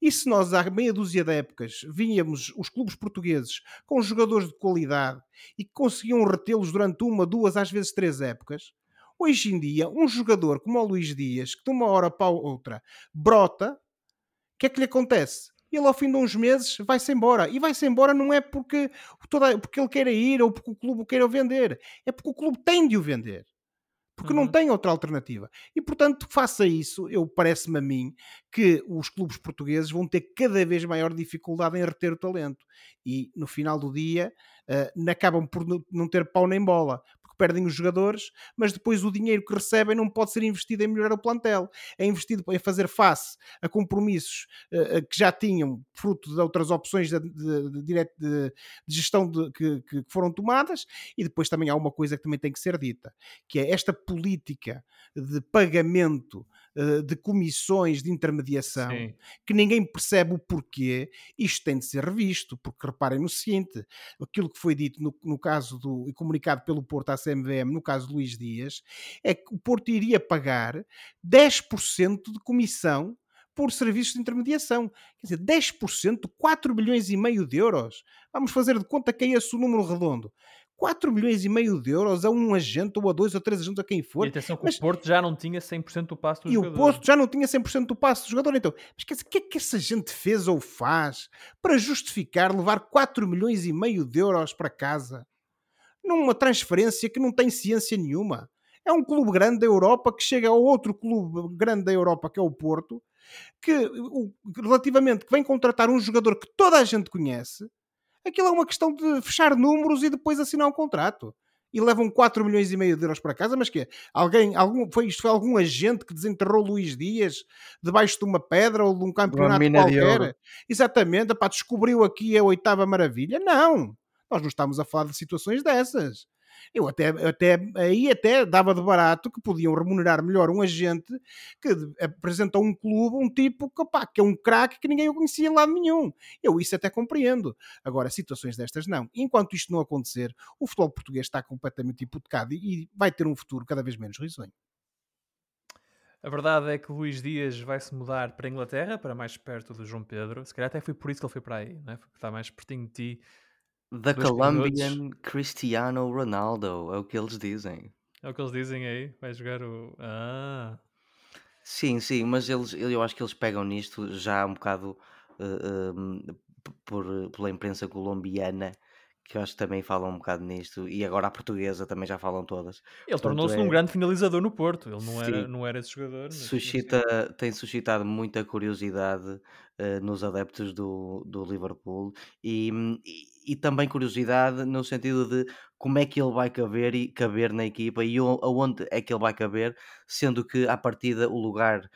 E se nós há meia dúzia de épocas vínhamos os clubes portugueses com jogadores de qualidade e que conseguiam retê-los durante uma, duas, às vezes três épocas, hoje em dia um jogador como o Luís Dias, que de uma hora para outra brota, o que é que lhe acontece? Ele ao fim de uns meses vai-se embora. E vai-se embora não é porque, toda, porque ele queira ir ou porque o clube o queira vender, é porque o clube tem de o vender. Porque uhum. não tem outra alternativa. E portanto, faça isso, eu parece-me a mim que os clubes portugueses vão ter cada vez maior dificuldade em reter o talento. E no final do dia, uh, acabam por não ter pau nem bola perdem os jogadores, mas depois o dinheiro que recebem não pode ser investido em melhorar o plantel, é investido em fazer face a compromissos uh, que já tinham, fruto de outras opções de, de, de, de, gestão que, que, foram tomadas, e depois também há uma coisa que também tem que ser dita, que é esta política de pagamento uh, de comissões de intermediação, Sim. que ninguém percebe o porquê, isto tem de ser revisto, porque reparem no seguinte, aquilo que foi dito no, no caso do, e comunicado pelo Porto à CMVM, no caso de Luís Dias, é que o Porto iria pagar 10% de comissão por serviços de intermediação. Quer dizer, 10%, 4 milhões e meio de euros. Vamos fazer de conta que é esse o número redondo. 4 milhões e meio de euros a um agente ou a dois ou três agentes a quem for. E atenção que mas... o Porto já não tinha 100% do passo do e jogador. E o Porto já não tinha 100% do passo do jogador. Então, mas quer dizer, o que é que essa gente fez ou faz para justificar levar 4 milhões e meio de euros para casa? numa transferência que não tem ciência nenhuma. É um clube grande da Europa que chega ao outro clube grande da Europa, que é o Porto, que relativamente que vem contratar um jogador que toda a gente conhece. Aquilo é uma questão de fechar números e depois assinar um contrato. E levam 4 milhões e meio de euros para casa, mas que? Alguém, algum, foi, isto foi algum agente que desenterrou Luís Dias debaixo de uma pedra ou de um campeonato qualquer? Exatamente, pá, descobriu aqui a oitava maravilha? Não! Nós não estamos a falar de situações dessas. Eu até, até aí até dava de barato que podiam remunerar melhor um agente que apresenta um clube, um tipo que, que é um craque que ninguém o conhecia lá nenhum. Eu isso até compreendo. Agora, situações destas não. Enquanto isto não acontecer, o futebol português está completamente hipotecado e vai ter um futuro cada vez menos risonho. A verdade é que Luís Dias vai se mudar para a Inglaterra, para mais perto do João Pedro. Se calhar até foi por isso que ele foi para aí, né? porque está mais pertinho de ti The Colombian Cristiano Ronaldo, é o que eles dizem. É o que eles dizem aí? Vai jogar o. Ah. Sim, sim, mas eles, eu acho que eles pegam nisto já um bocado uh, por, pela imprensa colombiana, que eu acho que também falam um bocado nisto, e agora a portuguesa também já falam todas. Ele tornou-se é... um grande finalizador no Porto, ele não, era, não era esse jogador. Suscita, tem suscitado muita curiosidade uh, nos adeptos do, do Liverpool e, e e também curiosidade no sentido de como é que ele vai caber, e, caber na equipa e aonde é que ele vai caber, sendo que à partida o lugar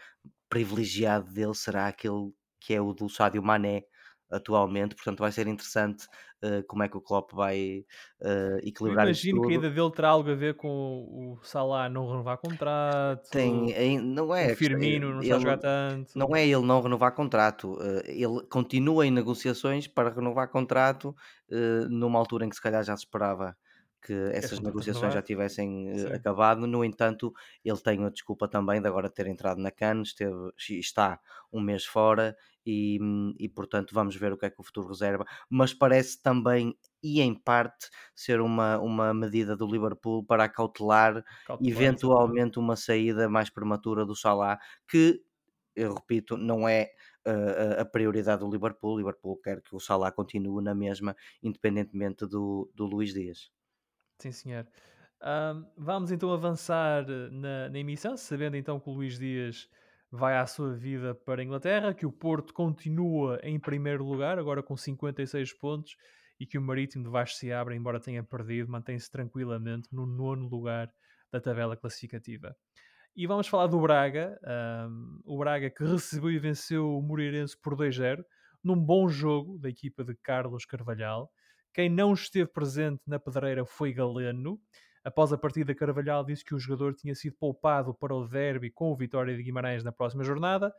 privilegiado dele será aquele que é o do Sádio Mané atualmente, portanto vai ser interessante uh, como é que o Klopp vai uh, equilibrar Eu imagino que a ida dele terá algo a ver com o Salah não renovar contrato, Tem, em- não é o questão- Firmino não está a ele- jogar tanto. Não é ele não renovar contrato, eh, ele continua em negociações para renovar contrato eh, numa altura em que se calhar já se esperava que essas negociações já tivessem eh, Sim. acabado. No entanto, ele tem a desculpa também de agora ter entrado na CAN, esteve, está um mês fora e, hum, e, portanto vamos ver o que é que o futuro reserva. Mas parece também, e em parte, ser uma, uma medida do Liverpool para acautelar Cautelar, eventualmente uma saída mais prematura do Salah, que eu repito, não é uh, a- prioridade do Liverpool. O Liverpool quer que o Salah continue na mesma, independentemente do, do Luís Dias. Sim, senhor. Ahm, vamos então avançar eh, na, na emissão, sabendo então que o Luís Dias vai à sua vida para a Inglaterra, que o Porto continua em primeiro lugar, agora com 56 pontos, e que o Marítimo de Vasco se abre, embora tenha perdido, mantém-se tranquilamente no nono lugar da tabela classificativa. E vamos falar do Braga, ahm, o Braga que recebeu e venceu o Moreirense por 2-0, num bom jogo da equipa de Carlos Carvalhal. Quem não esteve presente na pedreira foi Galeno. Após a partida, Carvalhal disse que o jogador tinha sido poupado para o derby com o Vitória de Guimarães na próxima jornada.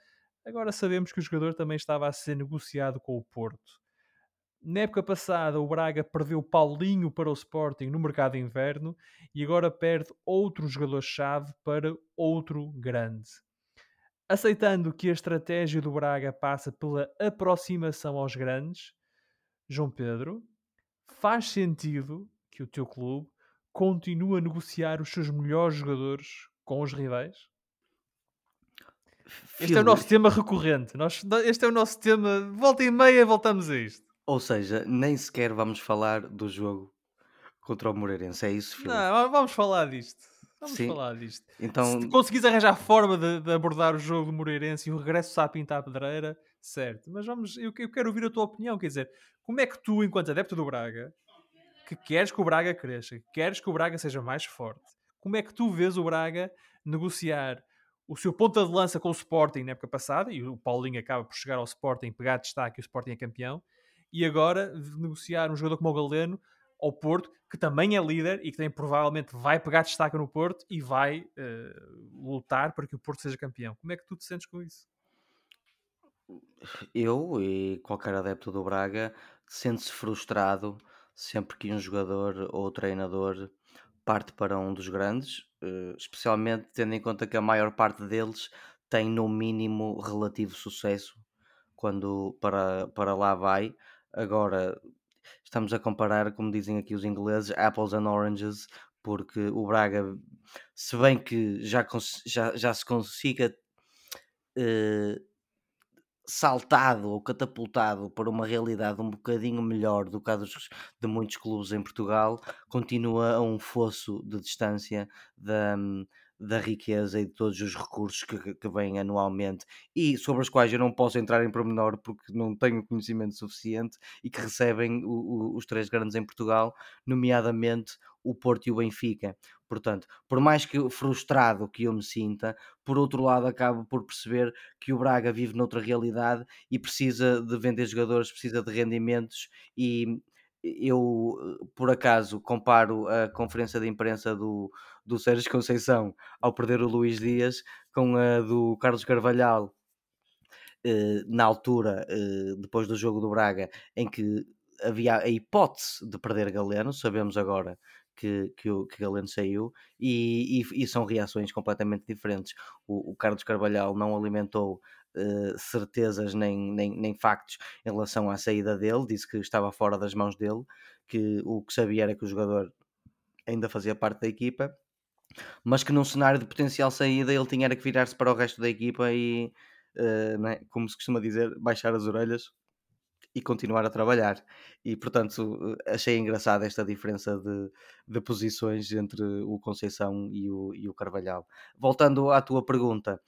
Agora sabemos que o jogador também estava a ser negociado com o Porto. Na época passada, o Braga perdeu Paulinho para o Sporting no mercado de inverno e agora perde outro jogador-chave para outro grande. Aceitando que a estratégia do Braga passa pela aproximação aos grandes, João Pedro, faz sentido que o teu clube continue a negociar os seus melhores jogadores com os rivais? Este é o nosso tema recorrente. Nós, este é o nosso tema. Volta e meia, voltamos a isto. Ou seja, nem sequer vamos falar do jogo contra o Moreirense. É isso, Filipe? Não, vamos falar disto. Vamos Sim. falar disto. Então, Se conseguires arranjar forma de, de abordar o jogo do Moreirense e o regresso à Pinta à Pedreira, certo. Mas vamos, eu, eu quero ouvir a tua opinião. Quer dizer, como é que tu, enquanto adepto do Braga, que queres que o Braga cresça, que queres que o Braga seja mais forte, como é que tu vês o Braga negociar o seu ponta de lança com o Sporting na época passada, e o Paulinho acaba por chegar ao Sporting, pegar destaque e o Sporting é campeão, e agora negociar um jogador como o Galeno ao Porto, que também é líder e que tem, provavelmente vai pegar destaque no Porto e vai eh, lutar para que o Porto seja campeão. Como é que tu te sentes com isso? eu e qualquer adepto do Braga sente-se frustrado sempre que um jogador ou treinador parte para um dos grandes, eh, especialmente tendo em conta que a maior parte deles tem no mínimo relativo sucesso quando para, para lá vai. Agora estamos a comparar, como dizem aqui os ingleses, apples and oranges, porque o Braga, se bem que já, já, já se consiga eh, saltado ou catapultado para uma realidade um bocadinho melhor do que a dos, de muitos clubes em Portugal, continua a um fosso de distância da, da riqueza e de todos os recursos que, que- vêm anualmente e sobre os quais eu não posso entrar em pormenor porque não tenho conhecimento suficiente e que recebem o- o- os três grandes em Portugal, nomeadamente o Porto e o Benfica. Portanto, por mais que frustrado que eu me sinta, por outro lado acabo por perceber que o Braga vive noutra realidade e precisa de vender jogadores, precisa de rendimentos e eu eh, por acaso comparo a conferência de imprensa do, do Sérgio Conceição ao perder o Luís Dias com a do Carlos Carvalhal eh, na altura, eh, depois do jogo do Braga, em que havia a hipótese de perder Galeno, sabemos agora que, que, o, que Galeno saiu, e, e- e são reações completamente diferentes. O, o Carlos Carvalhal não alimentou eh, certezas nem, nem, nem factos em relação à saída dele, disse que estava fora das mãos dele, que o que sabia era que o jogador ainda fazia parte da equipa, mas que num cenário de potencial saída ele tinha que virar-se para o resto da equipa e, é? como se costuma dizer, baixar as orelhas e continuar a trabalhar. E portanto eh, achei engraçada esta diferença de, de posições entre o Conceição e o, e o Carvalhal. Voltando à tua pergunta,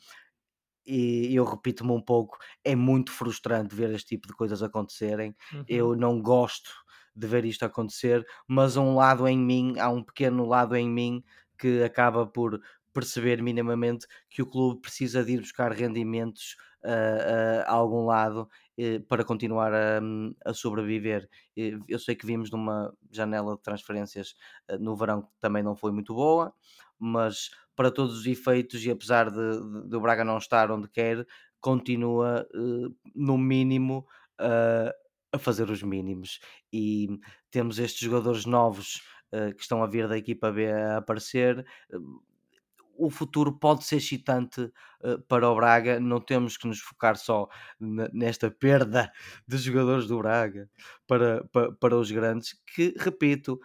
e eu repito-me um pouco, é muito frustrante ver este tipo de coisas acontecerem. Uhum. Eu não gosto de ver isto acontecer, mas um lado em mim, há um pequeno lado em mim que acaba por perceber minimamente que o clube precisa de ir buscar rendimentos a, a algum lado eh, para continuar a, a sobreviver. Eu sei que vimos numa janela de transferências eh, no verão que também não foi muito boa, mas para todos os efeitos, e apesar de, de, o Braga não estar onde quer, continua no mínimo a fazer os mínimos. E temos estes jogadores novos que estão a vir da equipa B a aparecer o futuro pode ser excitante para o Braga. Não temos que nos focar só nesta perda <laughs> de jogadores do Braga para, para, para os grandes, que, repito,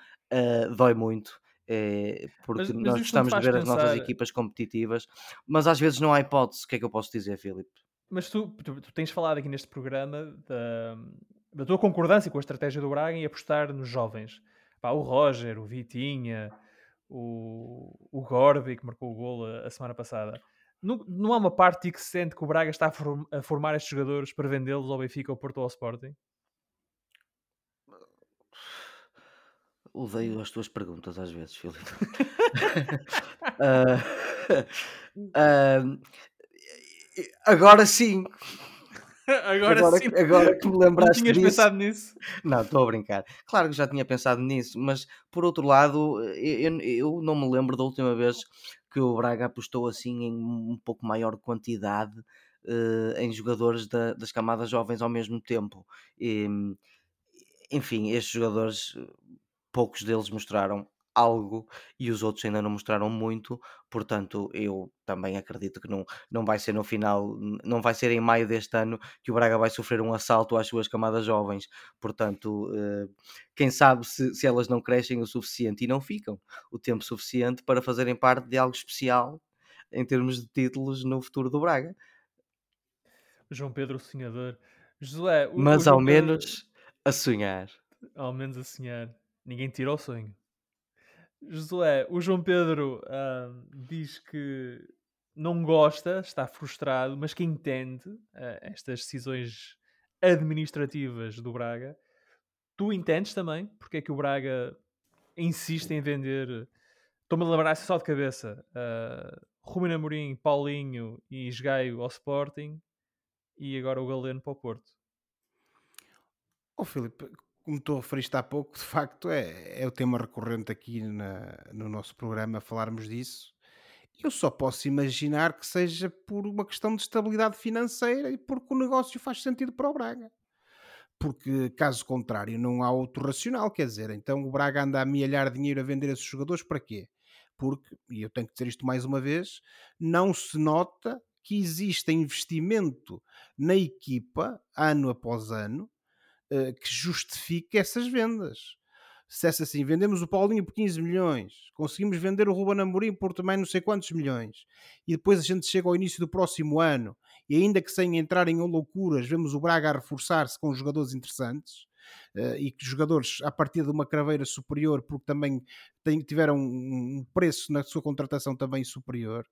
dói muito. É, porque mas, mas nós gostamos de ver pensar... as nossas equipas competitivas, mas às vezes não há hipótese. O que é que eu posso dizer, Filipe? Mas tu, tu, tu, tens falado aqui neste programa da, da tua concordância com a estratégia do Braga em apostar nos jovens. Pá, o Roger, o Vitinha, o, o Gorby, que marcou o gol a, a semana passada. Não, não, há uma parte que se sente que o Braga está a, form, a formar estes jogadores para vendê-los ao Benfica, ao Porto ou ao Sporting? Odeio as tuas perguntas às vezes, Filipe. <laughs> <laughs> uh, agora sim, agora, agora, sim. Agora que me <laughs> lembraste não tinhas disso. pensado nisso? Não, estou a brincar. Claro que já tinha pensado nisso, mas por outro lado, eu, eu não me lembro da última vez que o Braga apostou assim em um pouco maior quantidade uh, em jogadores da, das camadas jovens ao mesmo tempo. E, enfim, estes jogadores, poucos deles mostraram algo e os outros ainda não mostraram muito, portanto eu também acredito que não, não vai ser no final, não vai ser em maio deste ano que o Braga vai sofrer um assalto às suas camadas jovens, portanto eh, quem sabe se, se elas não crescem o suficiente e não ficam o tempo suficiente para fazerem parte de algo especial em termos de títulos no futuro do Braga. João Pedro Sonhador. Josué, o, Mas o ao menos a sonhar. Ao menos a sonhar. Ninguém tira o sonho. Josué, o João Pedro uh, diz que não gosta, está frustrado, mas que entende uh, estas decisões administrativas do Braga. Tu entendes também porque é que o Braga insiste em vender. Estou-me a lembrar só de cabeça. Uh, Ruben Amorim, Paulinho e Esgaio ao Sporting e agora o Galeno para o Porto. Oh, Filipe, como tu referiste há pouco, de facto é, é o tema recorrente aqui na, no nosso programa falarmos disso. Eu só posso imaginar que seja por uma questão de estabilidade financeira e porque o negócio faz sentido para o Braga. Porque, caso contrário, não há outro racional. Quer dizer, então o Braga anda a amealhar dinheiro a vender esses jogadores para quê? Porque, e eu tenho que dizer isto mais uma vez, não se nota que existe investimento na equipa, ano após ano, uh, que justifique essas vendas. Se é assim, vendemos o Paulinho por 15 milhões, conseguimos vender o Ruben Amorim por também não sei quantos milhões, e depois a gente chega ao início do próximo ano, e ainda que sem entrar em loucuras, vemos o Braga a reforçar-se com jogadores interessantes, e que jogadores a partir de uma craveira superior, porque também tem, tiveram um preço na sua contratação também superior,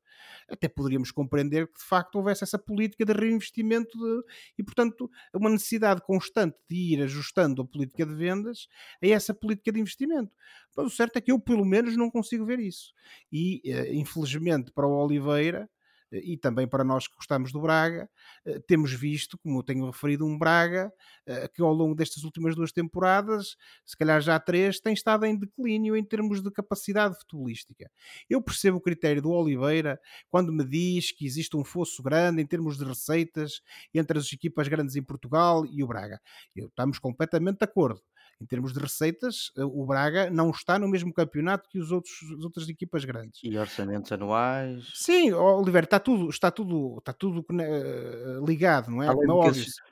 até poderíamos compreender que de facto houvesse essa política de reinvestimento de, e, portanto, uma necessidade constante de ir ajustando a política de vendas a essa política de investimento. Mas o certo é que eu, pelo menos, não consigo ver isso. E, uh, infelizmente, para o Oliveira, e também para nós que gostamos do Braga, eh, temos visto, como eu tenho referido, um Braga eh, que ao longo destas últimas duas temporadas, se calhar já três, tem estado em declínio em termos de capacidade futebolística. Eu percebo o critério do Oliveira quando me diz que existe um fosso grande em termos de receitas entre as equipas grandes em Portugal e o Braga. Estamos completamente de acordo em termos de receitas, eh, o Braga não está no mesmo campeonato que os outros, as outras equipas grandes. E orçamentos anuais. Sim, Oliver, está tudo, está tudo, está tudo uh, ligado, não é? Não,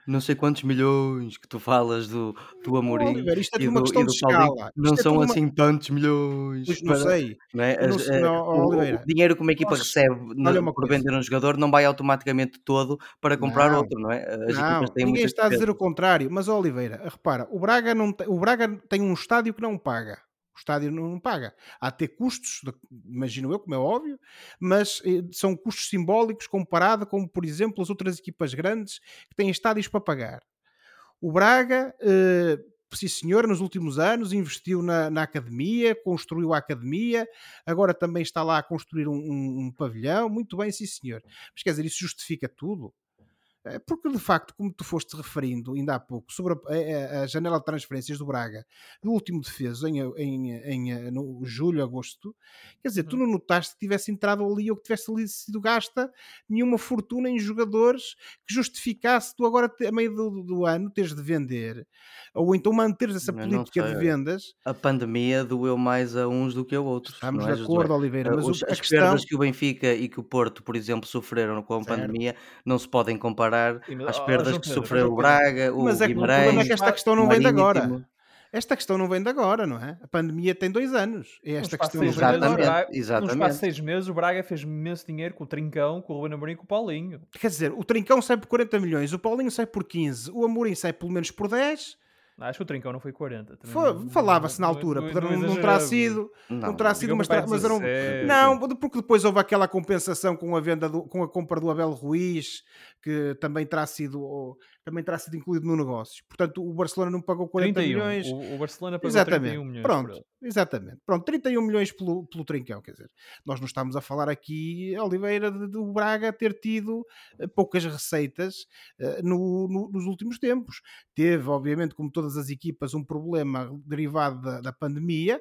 não sei quantos milhões que tu falas do, do Amorim. Oliver, isto é tudo uma do, questão de escala. Não isto é são é assim uma... tantos milhões. Pois não para, sei. Não é? Não, não, o, o dinheiro que uma equipa recebe no, por vender um jogador não vai automaticamente todo para comprar outro, não é? As não, ninguém está a dizer o contrário, mas Oliveira, repara, o Braga não tem o Braga tem um estádio que não paga. O estádio não paga. Há de ter custos, imagino eu, como é óbvio, mas eh, são custos simbólicos comparado com, por exemplo, as outras equipas grandes que têm estádios para pagar. O Braga, eh, sim senhor, nos últimos anos investiu na, na, academia, construiu a academia, agora também está lá a construir um, um, um pavilhão. Muito bem, sim senhor. Mas quer dizer, isso justifica tudo? Eh, Porque, de facto, como tu foste referindo ainda há pouco, sobre a, a- a janela de transferências do Braga, do último defeso, em, em, em, eh, no julho, agosto, quer dizer, tu Uhum. não notaste que tivesse entrado ali ou que tivesse ali sido gasta nenhuma fortuna em jogadores que justificasse tu agora, a meio do, do ano, teres de vender, ou então manteres essa Eu política de vendas. A pandemia doeu mais a uns do que a outros. Estamos é, de acordo, Oliveira, Uh, mas o- os- a as questão. perdas que o Benfica e que o Porto, por exemplo, sofreram com a Certo. pandemia não se podem comparar Mas, às ó, perdas que sofreu o Braga, o Mas é que o problema é Guimarães, que esta questão não vem de agora. Esta questão não vem de agora, não é? A pandemia tem dois anos. E esta questão não vem de agora. Exatamente. de seis meses, o Braga fez imenso dinheiro com o Trincão, com o Ruben Amorim e com o Paulinho. Quer dizer, o Trincão sai por 40 milhões, o Paulinho sai por 15, o Amorim sai pelo menos por 10. Acho que o Trincão não foi 40. também Foi- não- Falava-se na altura, não- não não, não terá exageramos. sido, não, Não, terá sido, mas, mas era um, 17. não, porque depois houve aquela compensação com a venda, do- com a compra do Abel Ruiz, que também terá sido, também terá sido incluído no negócio. Portanto, o Barcelona não pagou 40 31. milhões. O, o Barcelona pagou Exatamente. 31 milhões. Pronto, exatamente. Pronto, 31 milhões pelo, pelo Trincão, quer dizer. Nós não estamos a falar aqui, Oliveira, de- do Braga ter tido eh, poucas receitas eh, no- no- nos últimos tempos. Teve, obviamente, como todas as equipas, um problema derivado da, da pandemia.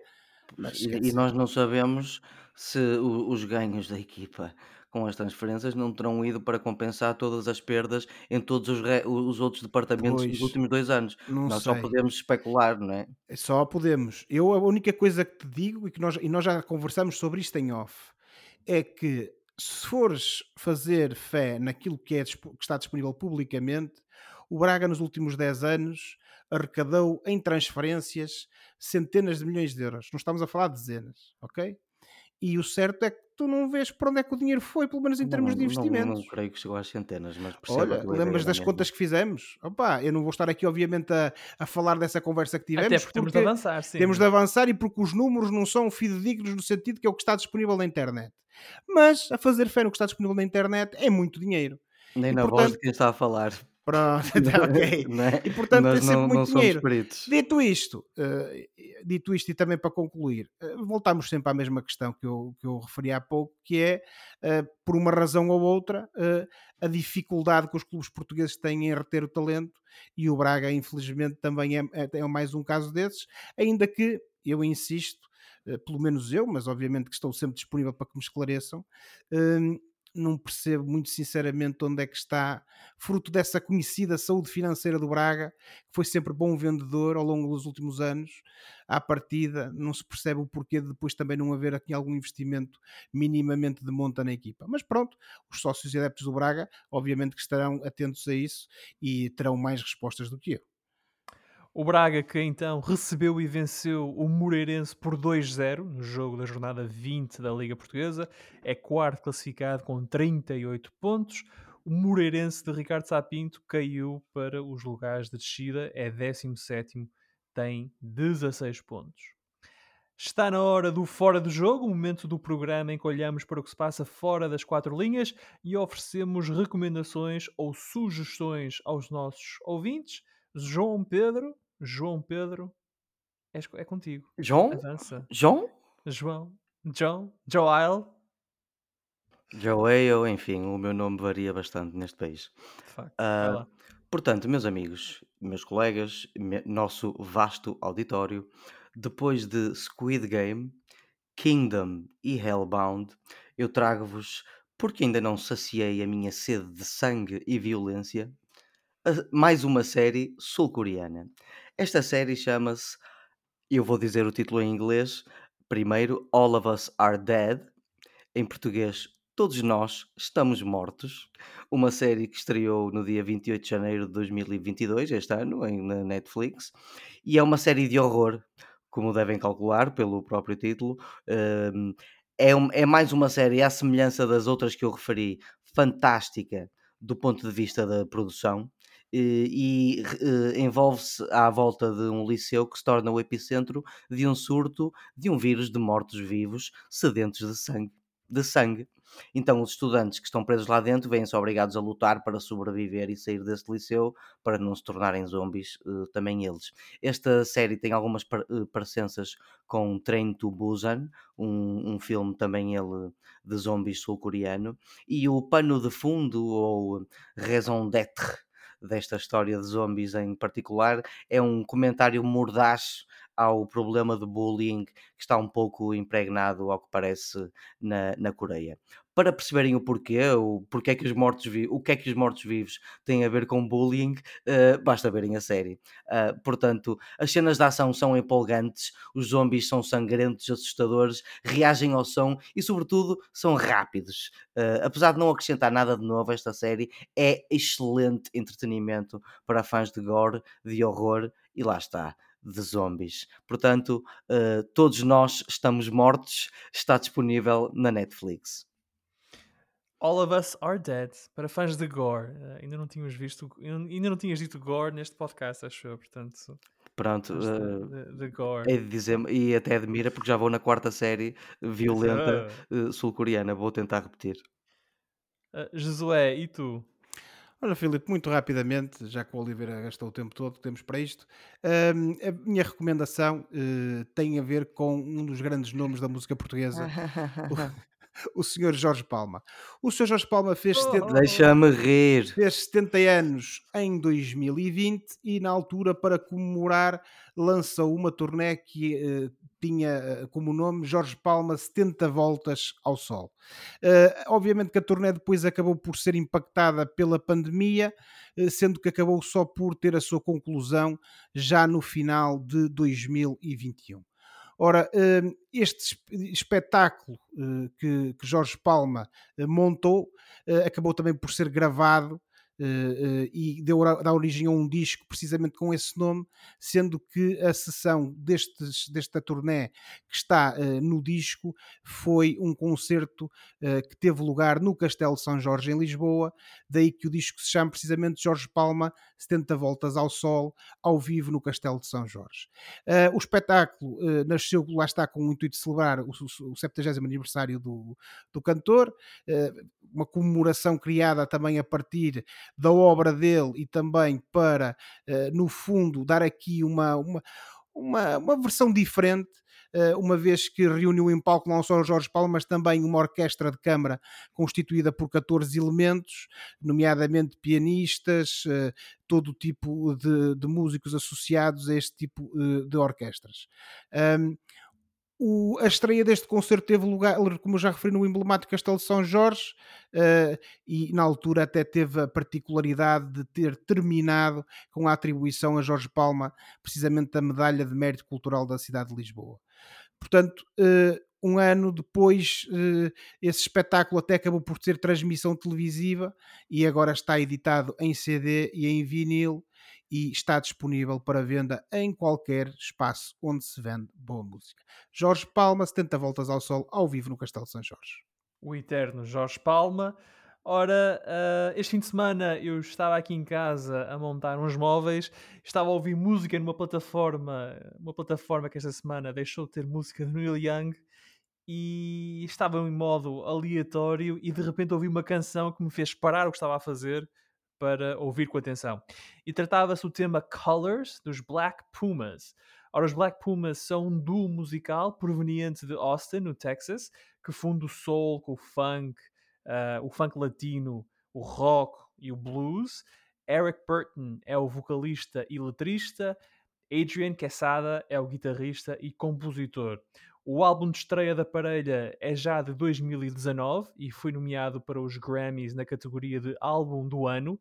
Mas, E, e nós não sabemos se o- os ganhos da equipa com as transferências não terão ido para compensar todas as perdas em todos os, re- os outros departamentos dos Pois, últimos dois anos. Nós só sei. podemos especular, não é? Só podemos. Eu a única coisa que te digo, e que nós, e nós já conversamos sobre isto em off, é que se fores fazer fé naquilo que, é, que está disponível publicamente, o Braga nos últimos 10 anos arrecadou em transferências centenas de milhões de euros. Não estamos a falar de dezenas, ok? E o certo é que tu não vês para onde é que o dinheiro foi, pelo menos em termos Não, de não, investimentos. não creio que chegou às centenas, mas Olha, lembras das contas que fizemos? Opa, eu não vou estar aqui, obviamente, a, a falar dessa conversa que tivemos, Até porque temos de porque avançar, sim. temos de avançar e porque os números não são fidedignos no sentido que é o que está disponível na internet. Mas a fazer fé no que está disponível na internet é muito dinheiro. Nem E na voz portanto, de quem está a falar. Pronto, <laughs> tá ok. não é? E portanto Nós sempre não, muito não dinheiro. peritos. Dito isto, eh, dito isto e também para concluir, eh, voltamos sempre à mesma questão que eu, que eu referi há pouco, que é, eh, por uma razão ou outra, a dificuldade que os clubes portugueses têm em reter o talento e o Braga, infelizmente, também é, é, é mais um caso desses, ainda que eu insisto, pelo menos eu, mas obviamente que estou sempre disponível para que me esclareçam, não percebo muito sinceramente onde é que está, fruto dessa conhecida saúde financeira do Braga, que foi sempre bom vendedor ao longo dos últimos anos, à partida não se percebe o porquê de depois também não haver aqui algum investimento minimamente de monta na equipa. Mas pronto, os sócios e adeptos do Braga, obviamente que estarão atentos a isso e terão mais respostas do que eu. O Braga que então recebeu e venceu o Moreirense por 2-0 no jogo da jornada 20 da Liga Portuguesa, é quarto classificado com 38 pontos. O Moreirense de Ricardo Sapinto caiu para os lugares de descida, é 17º, tem 16 pontos. Está na hora do Fora do Jogo, o momento do programa em que olhamos para o que se passa fora das quatro linhas e oferecemos recomendações ou sugestões aos nossos ouvintes. João Pedro, João Pedro, é, é contigo. João? Avança. João? João, John, Joel. Joey, ou enfim, o meu nome varia bastante neste país. De facto, lá. portanto, meus amigos, meus colegas, me- nosso vasto auditório, depois de Squid Game, Kingdom e Hellbound, eu trago-vos, porque ainda não saciei a minha sede de sangue e violência, mais uma série sul-coreana. Esta série chama-se, eu vou dizer o título em inglês, primeiro, All of Us Are Dead, em português, Todos Nós Estamos Mortos, uma série que estreou no dia 28 de janeiro de 2022, este ano, em, na Netflix, e é uma série de horror, como devem calcular pelo próprio título. Hum, é, um- é mais uma série à semelhança das outras que eu referi, fantástica do ponto de vista da produção. Eh, E eh, envolve-se à volta de um liceu que se torna o epicentro de um surto de um vírus de mortos-vivos sedentos de sangue de sangue. Então, os estudantes que estão presos lá dentro vêm-se obrigados a lutar para sobreviver e sair desse liceu para não se tornarem zombies uh, também eles. Esta série tem algumas par uh, parecenças com Train to Busan, um, um filme também ele de zombies sul-coreano, e o pano de fundo ou raison d'être desta história de zombies em particular é um comentário mordaz ao problema de bullying que está um pouco impregnado, ao que parece, na, na Coreia para perceberem o porquê, o porquê que os mortos o que é que os mortos-vivos têm a ver com bullying, uh, basta verem a série. Uh, portanto, as cenas de ação são empolgantes, os zombies são sangrentos, assustadores, reagem ao som e, sobretudo, são rápidos. Uh, apesar de não acrescentar nada de novo, esta série é excelente entretenimento para fãs de gore, de horror e lá está de zombies. Portanto, uh, todos nós estamos mortos. Está disponível na Netflix. All of Us Are Dead, para fãs de gore. Uh, ainda não tínhamos visto, ainda não tinhas dito gore neste podcast, acho eu, portanto. Pronto, uh, de, de, gore. é de dizer e até admira porque já vou na quarta série violenta <laughs> sul-coreana, vou tentar repetir. Josué, e tu? Olha, Filipe, muito rapidamente, já que o Oliveira gastou o tempo todo que temos para isto, a minha recomendação tem a ver com um dos grandes nomes da música portuguesa, <laughs> <laughs> o senhor Jorge Palma. O senhor Jorge Palma fez 70, oh. Deixa-me rir. Fez 70 anos em 2020 e na altura para comemorar lançou uma turnê que uh, tinha uh, como nome Jorge Palma 70 voltas ao sol. Uh, obviamente que a turnê depois acabou por ser impactada pela pandemia, sendo que acabou só por ter a sua conclusão já no final de 2021. Ora, hum, este espetáculo eh, que, Jorge Palma eh, montou acabou também por ser gravado e deu dá origem a um disco precisamente com esse nome, sendo que a sessão destes, desta turnê que está no disco foi um concerto que teve lugar no Castelo São Jorge, em Lisboa, daí que o disco se chama precisamente Jorge Palma 70 Voltas ao Sol, ao vivo no Castelo de São Jorge. o espetáculo nasceu, lá está, com o intuito de celebrar o, o 70 aniversário do, do cantor, uma comemoração criada também a partir da obra dele e também para, no fundo, dar aqui uma, uma, uma, uma versão diferente uma vez que reuniu em palco não só o Jorge Palma, mas também uma orquestra de câmara constituída por 14 elementos, nomeadamente pianistas, eh, todo tipo de, de músicos associados a este tipo de orquestras. O, a estreia deste concerto teve lugar, como já referi, no emblemático Castelo de São Jorge uh, e na altura até teve a particularidade de ter terminado com a atribuição a Jorge Palma precisamente da Medalha de Mérito Cultural da cidade de Lisboa. Portanto, uh, um ano depois, uh, esse espetáculo até acabou por ter transmissão televisiva e agora está editado em CD e em vinil e está disponível para venda em qualquer espaço onde se vende boa música. Jorge Palma, 70 voltas ao sol, ao vivo no Castelo São Jorge. O eterno Jorge Palma. Ora, uh, este fim de semana eu estava aqui em casa a montar uns móveis, estava a ouvir música numa plataforma, uma plataforma que esta semana deixou de ter música de Neil Young e estava em modo aleatório e de repente ouvi uma canção que me fez parar o que estava a fazer para ouvir com atenção. E tratava-se do tema Colors dos Black Pumas. Ora, os Black Pumas são um duo musical proveniente de Austin, no Texas, que funde o soul com o funk, uh, o funk latino, o rock e o blues. Eric Burton é o vocalista e letrista. Adrian Quesada é o guitarrista e compositor. O álbum de estreia da parelha é já de 2019 e foi nomeado para os Grammys na categoria de Álbum do Ano,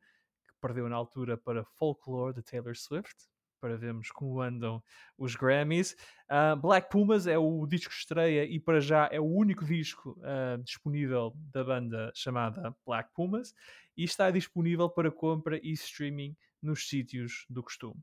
perdeu na altura para Folklore de Taylor Swift, para vermos como andam os Grammys. Uh, Black Pumas é o disco estreia e para já é o único disco uh, disponível da banda chamada Black Pumas e está disponível para compra e streaming nos sítios do costume.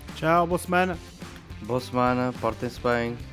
Tchau, boa semana. Boa semana, portem-se bem.